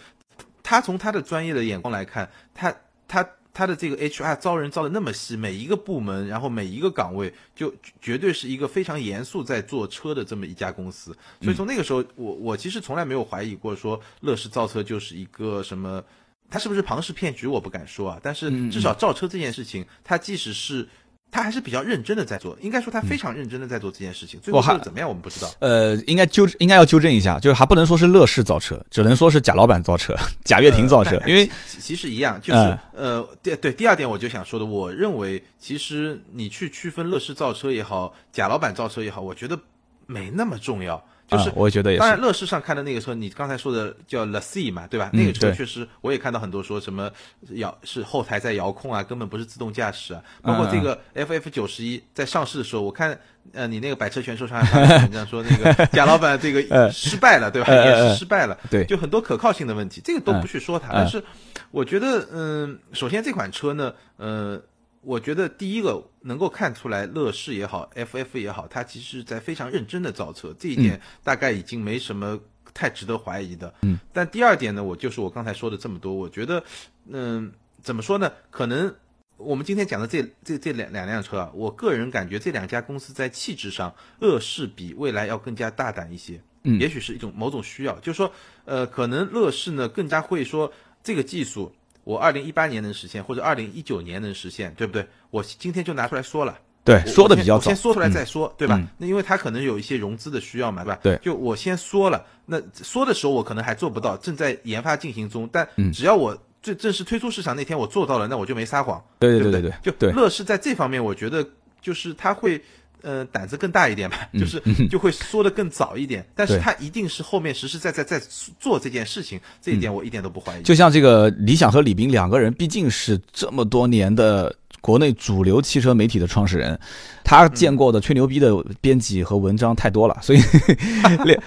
他从他的专业的眼光来看，他他他的这个 HR 招人招的那么细，每一个部门，然后每一个岗位，就绝对是一个非常严肃在做车的这么一家公司。所以从那个时候，我我其实从来没有怀疑过说乐视造车就是一个什么，他是不是庞氏骗局我不敢说啊，但是至少造车这件事情，他即使是。他还是比较认真的在做，应该说他非常认真的在做这件事情。最后做的怎么样，我们不知道。呃，应该纠应该要纠正一下，就是还不能说是乐视造车，只能说是贾老板造车，贾跃亭造车。因为其实一样，就是呃，对对。第二点，我就想说的，我认为其实你去区分乐视造车也好，贾老板造车也好，我觉得没那么重要。就是我觉得也是。当然，乐视上看的那个车，你刚才说的叫 La C 嘛，对吧？那个车确实，我也看到很多说什么遥是后台在遥控啊，根本不是自动驾驶啊。包括这个 FF 九十一在上市的时候，我看呃你那个百车全说上文章说那个贾老板这个 (laughs) 失败了，对吧？也是失败了。对，就很多可靠性的问题，这个都不去说它。但是我觉得，嗯，首先这款车呢，呃。我觉得第一个能够看出来，乐视也好，FF 也好，它其实在非常认真的造车，这一点大概已经没什么太值得怀疑的。嗯。但第二点呢，我就是我刚才说的这么多，我觉得，嗯，怎么说呢？可能我们今天讲的这这这两两辆车啊，我个人感觉这两家公司在气质上，乐视比未来要更加大胆一些。嗯。也许是一种某种需要，就是说，呃，可能乐视呢更加会说这个技术。我二零一八年能实现，或者二零一九年能实现，对不对？我今天就拿出来说了，对，说的比较早，先说出来再说，对吧？那因为他可能有一些融资的需要嘛，对吧？对，就我先说了，那说的时候我可能还做不到，正在研发进行中，但只要我最正式推出市场那天我做到了，那我就没撒谎，对对对对，就乐视在这方面，我觉得就是他会。呃，胆子更大一点吧，就是 (laughs) 就会说的更早一点，但是他一定是后面实实在在在做这件事情，这一点我一点都不怀疑。就像这个理想和李斌两个人，毕竟是这么多年的国内主流汽车媒体的创始人，他见过的吹牛逼的编辑和文章太多了，(laughs) 所以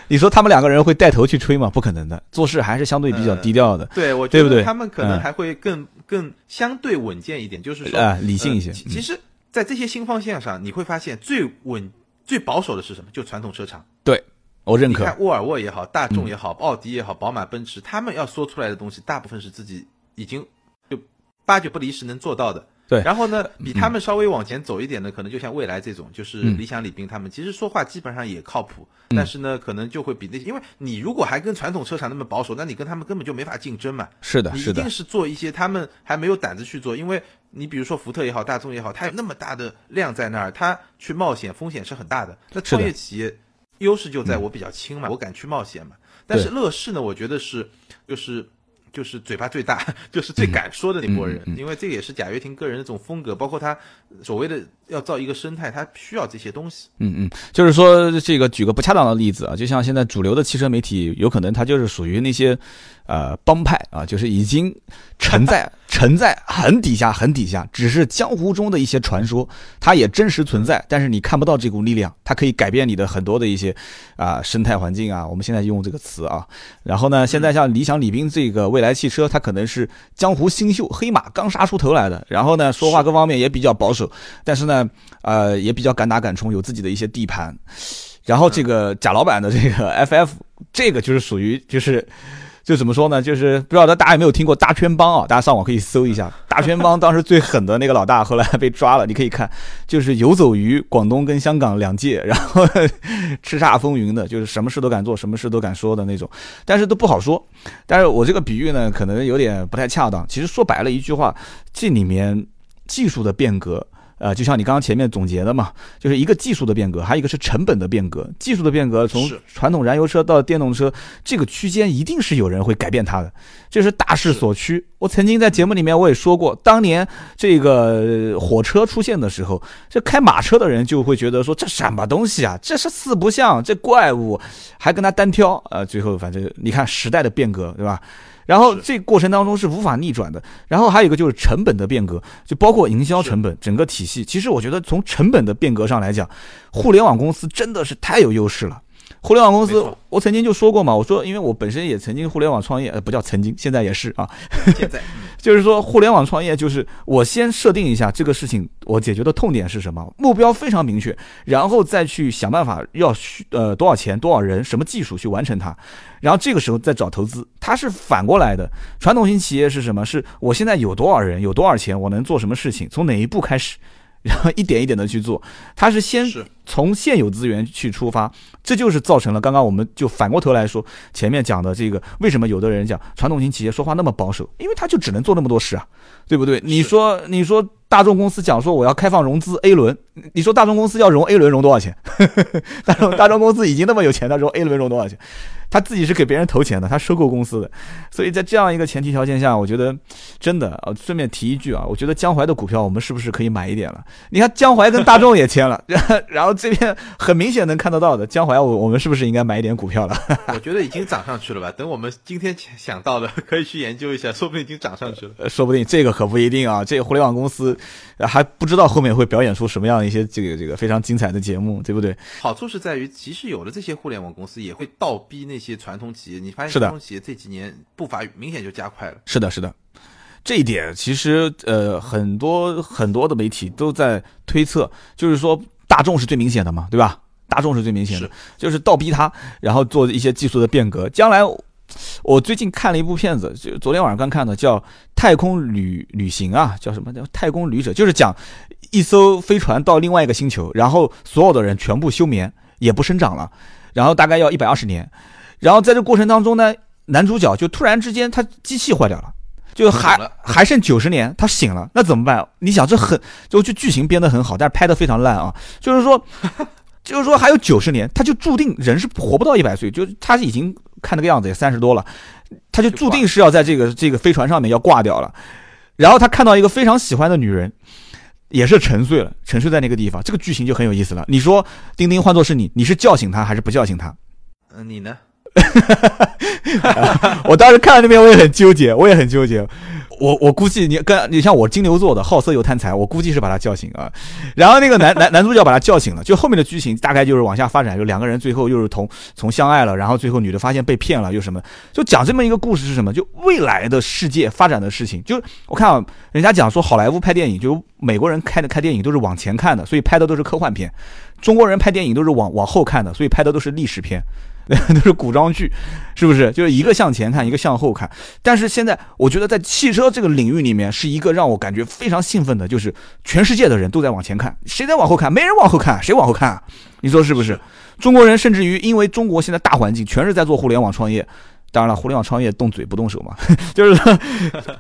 你说他们两个人会带头去吹吗？不可能的，做事还是相对比较低调的。对，我对不对？他们可能还会更更相对稳健一点，就是说啊，理性一些。其实。在这些新方向上，你会发现最稳、最保守的是什么？就传统车厂。对，我认可。你看沃尔沃也好，大众也好，奥迪也好，宝马、奔驰，他们要说出来的东西，大部分是自己已经就八九不离十能做到的。对，然后呢，比他们稍微往前走一点的，可能就像未来这种，就是理想、李斌他们，其实说话基本上也靠谱，但是呢，可能就会比那些，因为你如果还跟传统车厂那么保守，那你跟他们根本就没法竞争嘛。是的，是的，你一定是做一些他们还没有胆子去做，因为你比如说福特也好，大众也好，它有那么大的量在那儿，它去冒险风险是很大的。那创业企业优势就在我比较轻嘛，我敢去冒险嘛。但是乐视呢，我觉得是就是。就是嘴巴最大，就是最敢说的那波人，因为这个也是贾跃亭个人的这种风格，包括他所谓的要造一个生态，他需要这些东西。嗯嗯，就是说这个举个不恰当的例子啊，就像现在主流的汽车媒体，有可能他就是属于那些。呃，帮派啊，就是已经沉在沉在很底下很底下，只是江湖中的一些传说，它也真实存在，但是你看不到这股力量，它可以改变你的很多的一些啊生态环境啊。我们现在用这个词啊，然后呢，现在像理想、李斌这个未来汽车，它可能是江湖新秀黑马刚杀出头来的，然后呢，说话各方面也比较保守，但是呢，呃，也比较敢打敢冲，有自己的一些地盘。然后这个贾老板的这个 FF，这个就是属于就是。就怎么说呢？就是不知道大家有没有听过大圈帮啊？大家上网可以搜一下大圈帮。当时最狠的那个老大后来被抓了，你可以看，就是游走于广东跟香港两界，然后 (laughs) 叱咤风云的，就是什么事都敢做，什么事都敢说的那种。但是都不好说。但是我这个比喻呢，可能有点不太恰当。其实说白了一句话，这里面技术的变革。呃，就像你刚刚前面总结的嘛，就是一个技术的变革，还有一个是成本的变革。技术的变革，从传统燃油车到电动车，这个区间一定是有人会改变它的，这是大势所趋。我曾经在节目里面我也说过，当年这个火车出现的时候，这开马车的人就会觉得说这什么东西啊，这是四不像，这怪物，还跟他单挑。呃，最后反正你看时代的变革，对吧？然后这过程当中是无法逆转的。然后还有一个就是成本的变革，就包括营销成本，整个体系。其实我觉得从成本的变革上来讲，互联网公司真的是太有优势了。互联网公司，我曾经就说过嘛，我说，因为我本身也曾经互联网创业，呃，不叫曾经，现在也是啊。现在就是说，互联网创业就是我先设定一下这个事情，我解决的痛点是什么，目标非常明确，然后再去想办法要需呃多少钱、多少人、什么技术去完成它，然后这个时候再找投资。它是反过来的，传统型企业是什么？是我现在有多少人、有多少钱，我能做什么事情，从哪一步开始？然后一点一点的去做，他是先从现有资源去出发，这就是造成了刚刚我们就反过头来说前面讲的这个，为什么有的人讲传统型企业说话那么保守？因为他就只能做那么多事啊，对不对？你说你说大众公司讲说我要开放融资 A 轮，你说大众公司要融 A 轮融多少钱？(laughs) 大众大众公司已经那么有钱了，融 A 轮融多少钱？他自己是给别人投钱的，他收购公司的，所以在这样一个前提条件下，我觉得真的啊，顺便提一句啊，我觉得江淮的股票我们是不是可以买一点了？你看江淮跟大众也签了，(laughs) 然后这边很明显能看得到的江淮，我我们是不是应该买一点股票了？(laughs) 我觉得已经涨上去了吧？等我们今天想到的，可以去研究一下，说不定已经涨上去了。说不定这个可不一定啊，这个互联网公司还不知道后面会表演出什么样一些这个这个非常精彩的节目，对不对？好处是在于，即使有了这些互联网公司，也会倒逼那些传统企业。你发现传统企业这几年步伐明显就加快了。是的，是的，这一点其实呃很多很多的媒体都在推测，就是说大众是最明显的嘛，对吧？大众是最明显的，就是倒逼他，然后做一些技术的变革。将来我最近看了一部片子，就昨天晚上刚看的，叫《太空旅旅行》啊，叫什么叫《太空旅者》，就是讲一艘飞船到另外一个星球，然后所有的人全部休眠，也不生长了，然后大概要一百二十年。然后在这过程当中呢，男主角就突然之间他机器坏掉了，就还还剩九十年，他醒了，那怎么办？你想这很就就剧情编得很好，但是拍得非常烂啊。就是说，(laughs) 就是说还有九十年，他就注定人是活不到一百岁，就他已经看那个样子也三十多了，他就注定是要在这个这个飞船上面要挂掉了。然后他看到一个非常喜欢的女人，也是沉睡了，沉睡在那个地方，这个剧情就很有意思了。你说丁丁换作是你，你是叫醒他还是不叫醒他？嗯，你呢？(laughs) 我当时看到那边，我也很纠结，我也很纠结。我我估计你跟你像我金牛座的好色又贪财，我估计是把他叫醒啊。然后那个男 (laughs) 男男主角把他叫醒了，就后面的剧情大概就是往下发展，就两个人最后又是同从相爱了，然后最后女的发现被骗了，又什么，就讲这么一个故事是什么？就未来的世界发展的事情。就我看啊，人家讲说好莱坞拍电影，就美国人开的开电影都是往前看的，所以拍的都是科幻片；中国人拍电影都是往往后看的，所以拍的都是历史片。(laughs) 都是古装剧，是不是？就是一个向前看，一个向后看。但是现在，我觉得在汽车这个领域里面，是一个让我感觉非常兴奋的，就是全世界的人都在往前看，谁在往后看？没人往后看，谁往后看啊？你说是不是？中国人甚至于因为中国现在大环境全是在做互联网创业，当然了，互联网创业动嘴不动手嘛，(laughs) 就是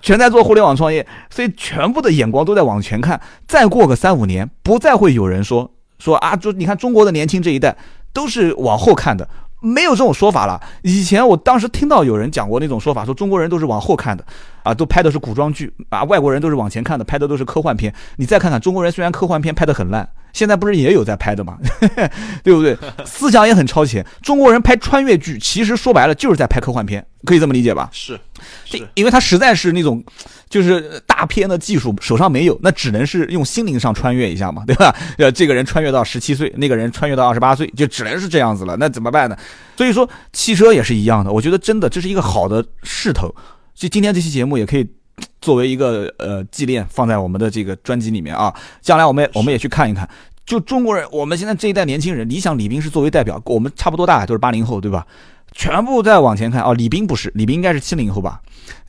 全在做互联网创业，所以全部的眼光都在往前看。再过个三五年，不再会有人说说啊，就你看中国的年轻这一代都是往后看的。没有这种说法了。以前我当时听到有人讲过那种说法，说中国人都是往后看的，啊，都拍的是古装剧，啊，外国人都是往前看的，拍的都是科幻片。你再看看中国人，虽然科幻片拍的很烂，现在不是也有在拍的吗？(laughs) 对不对？思想也很超前。中国人拍穿越剧，其实说白了就是在拍科幻片，可以这么理解吧？是，是，因为他实在是那种，就是大片的技术手上没有，那只能是用心灵上穿越一下嘛，(laughs) 对吧？呃，这个人穿越到十七岁，那个人穿越到二十八岁，就只能是这样子了。那怎么办呢？所以说，汽车也是一样的。我觉得真的这是一个好的势头。就今天这期节目也可以作为一个呃纪念，放在我们的这个专辑里面啊。将来我们我们也去看一看。就中国人，我们现在这一代年轻人，理想李斌是作为代表，我们差不多大，都是八零后，对吧？全部在往前看哦。李斌不是，李斌应该是七零后吧？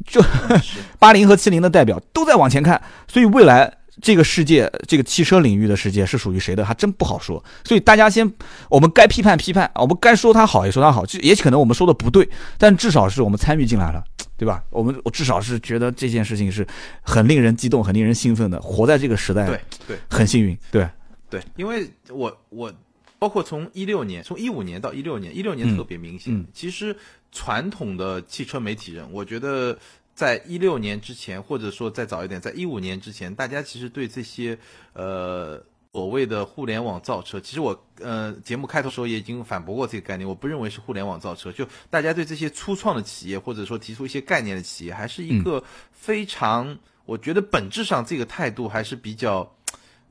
就 (laughs) 八零和七零的代表都在往前看，所以未来这个世界，这个汽车领域的世界是属于谁的，还真不好说。所以大家先，我们该批判批判，我们该说他好也说他好，就也可能我们说的不对，但至少是我们参与进来了，对吧？我们我至少是觉得这件事情是很令人激动、很令人兴奋的。活在这个时代，对对，很幸运，对。对，因为我我包括从一六年，从一五年到一六年，一六年特别明显。其实传统的汽车媒体人，我觉得在一六年之前，或者说再早一点，在一五年之前，大家其实对这些呃所谓的互联网造车，其实我呃节目开头时候也已经反驳过这个概念，我不认为是互联网造车，就大家对这些初创的企业，或者说提出一些概念的企业，还是一个非常，我觉得本质上这个态度还是比较。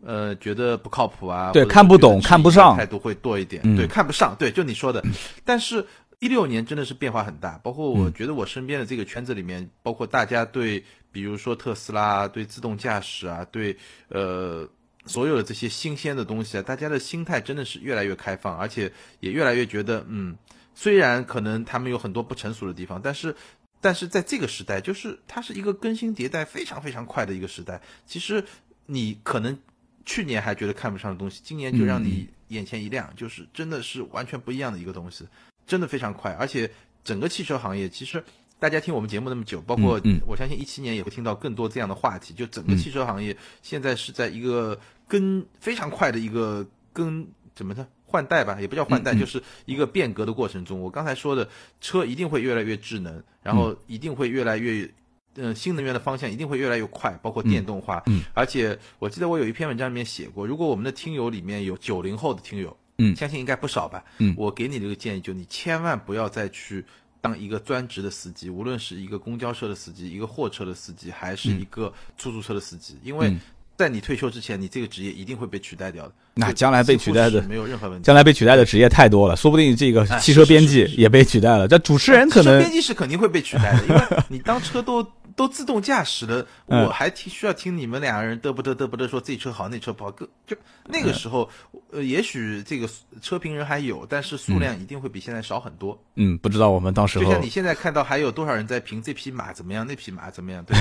呃，觉得不靠谱啊，对，看不懂，看不上，态度会多一点，对，看不上，对，就你说的。但是，一六年真的是变化很大，包括我觉得我身边的这个圈子里面，包括大家对，比如说特斯拉，对自动驾驶啊，对，呃，所有的这些新鲜的东西啊，大家的心态真的是越来越开放，而且也越来越觉得，嗯，虽然可能他们有很多不成熟的地方，但是，但是在这个时代，就是它是一个更新迭代非常非常快的一个时代。其实你可能。去年还觉得看不上的东西，今年就让你眼前一亮，就是真的是完全不一样的一个东西，真的非常快。而且整个汽车行业，其实大家听我们节目那么久，包括我相信一七年也会听到更多这样的话题。就整个汽车行业现在是在一个跟非常快的一个跟怎么的换代吧，也不叫换代，就是一个变革的过程中。我刚才说的车一定会越来越智能，然后一定会越来越。嗯，新能源的方向一定会越来越快，包括电动化。嗯，而且我记得我有一篇文章里面写过，如果我们的听友里面有九零后的听友，嗯，相信应该不少吧。嗯，我给你这个建议，就你千万不要再去当一个专职的司机，无论是一个公交车的司机、一个货车的司机，还是一个出租车的司机，因为在你退休之前，你这个职业一定会被取代掉的。那将来被取代的没有任何问题。将来被取代的职业太多了，说不定这个汽车编辑也被取代了。这主持人可能编辑是肯定会被取代的，因为你当车都。都自动驾驶了，我还听需要听你们两个人嘚不嘚嘚不嘚说这车好那车不好，就就那个时候，呃，也许这个车评人还有，但是数量一定会比现在少很多。嗯，不知道我们当时就像你现在看到还有多少人在评这匹马怎么样，那匹马怎么样？对，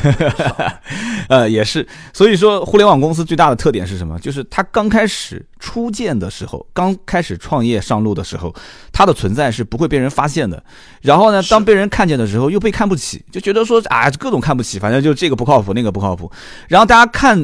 (laughs) 呃，也是。所以说，互联网公司最大的特点是什么？就是它刚开始初建的时候，刚开始创业上路的时候，它的存在是不会被人发现的。然后呢，当被人看见的时候，又被看不起，就觉得说啊，各种。看不起，反正就这个不靠谱，那个不靠谱。然后大家看，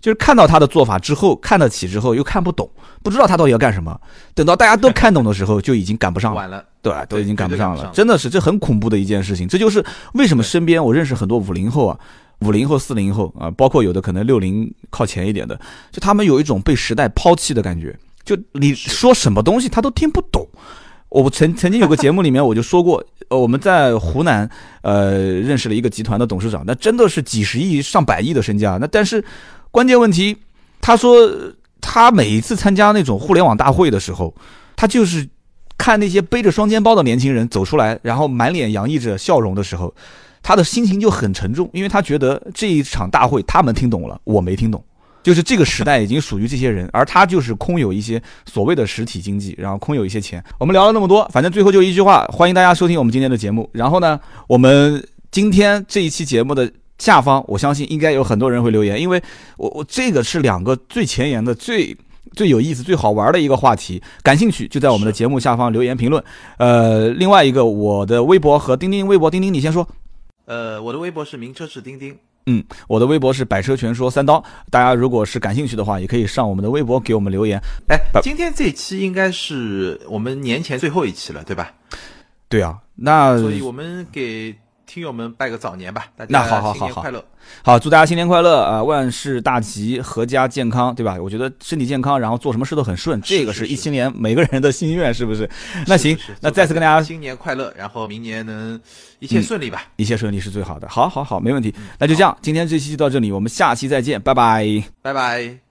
就是看到他的做法之后，看得起之后又看不懂，不知道他到底要干什么。等到大家都看懂的时候，就已经赶不上了。对，都已经赶不上了。真的是，这很恐怖的一件事情。这就是为什么身边我认识很多五零后啊，五零后、四零后啊，包括有的可能六零靠前一点的，就他们有一种被时代抛弃的感觉。就你说什么东西，他都听不懂。我曾曾经有个节目里面我就说过，呃，我们在湖南，呃，认识了一个集团的董事长，那真的是几十亿、上百亿的身价。那但是关键问题，他说他每一次参加那种互联网大会的时候，他就是看那些背着双肩包的年轻人走出来，然后满脸洋溢着笑容的时候，他的心情就很沉重，因为他觉得这一场大会他们听懂了，我没听懂。就是这个时代已经属于这些人，而他就是空有一些所谓的实体经济，然后空有一些钱。我们聊了那么多，反正最后就一句话：欢迎大家收听我们今天的节目。然后呢，我们今天这一期节目的下方，我相信应该有很多人会留言，因为我我这个是两个最前沿的、最最有意思、最好玩的一个话题。感兴趣就在我们的节目下方留言评论。呃，另外一个我的微博和钉钉微博，钉钉你先说。呃，我的微博是名车是钉钉。嗯，我的微博是百车全说三刀，大家如果是感兴趣的话，也可以上我们的微博给我们留言。哎，今天这期应该是我们年前最后一期了，对吧？对啊，那所以我们给听友们拜个早年吧，大家那好好好好快乐。好，祝大家新年快乐啊、万事大吉，阖家健康，对吧？我觉得身体健康，然后做什么事都很顺，这个是是一新年每个人的心愿，是不是？那行是是是那再次跟大家新年快乐，然后明年能一切顺利吧。一切顺利是最好的。好，好，好，没问题。那就这样，今天这期就到这里，我们下期再见，拜拜。拜拜。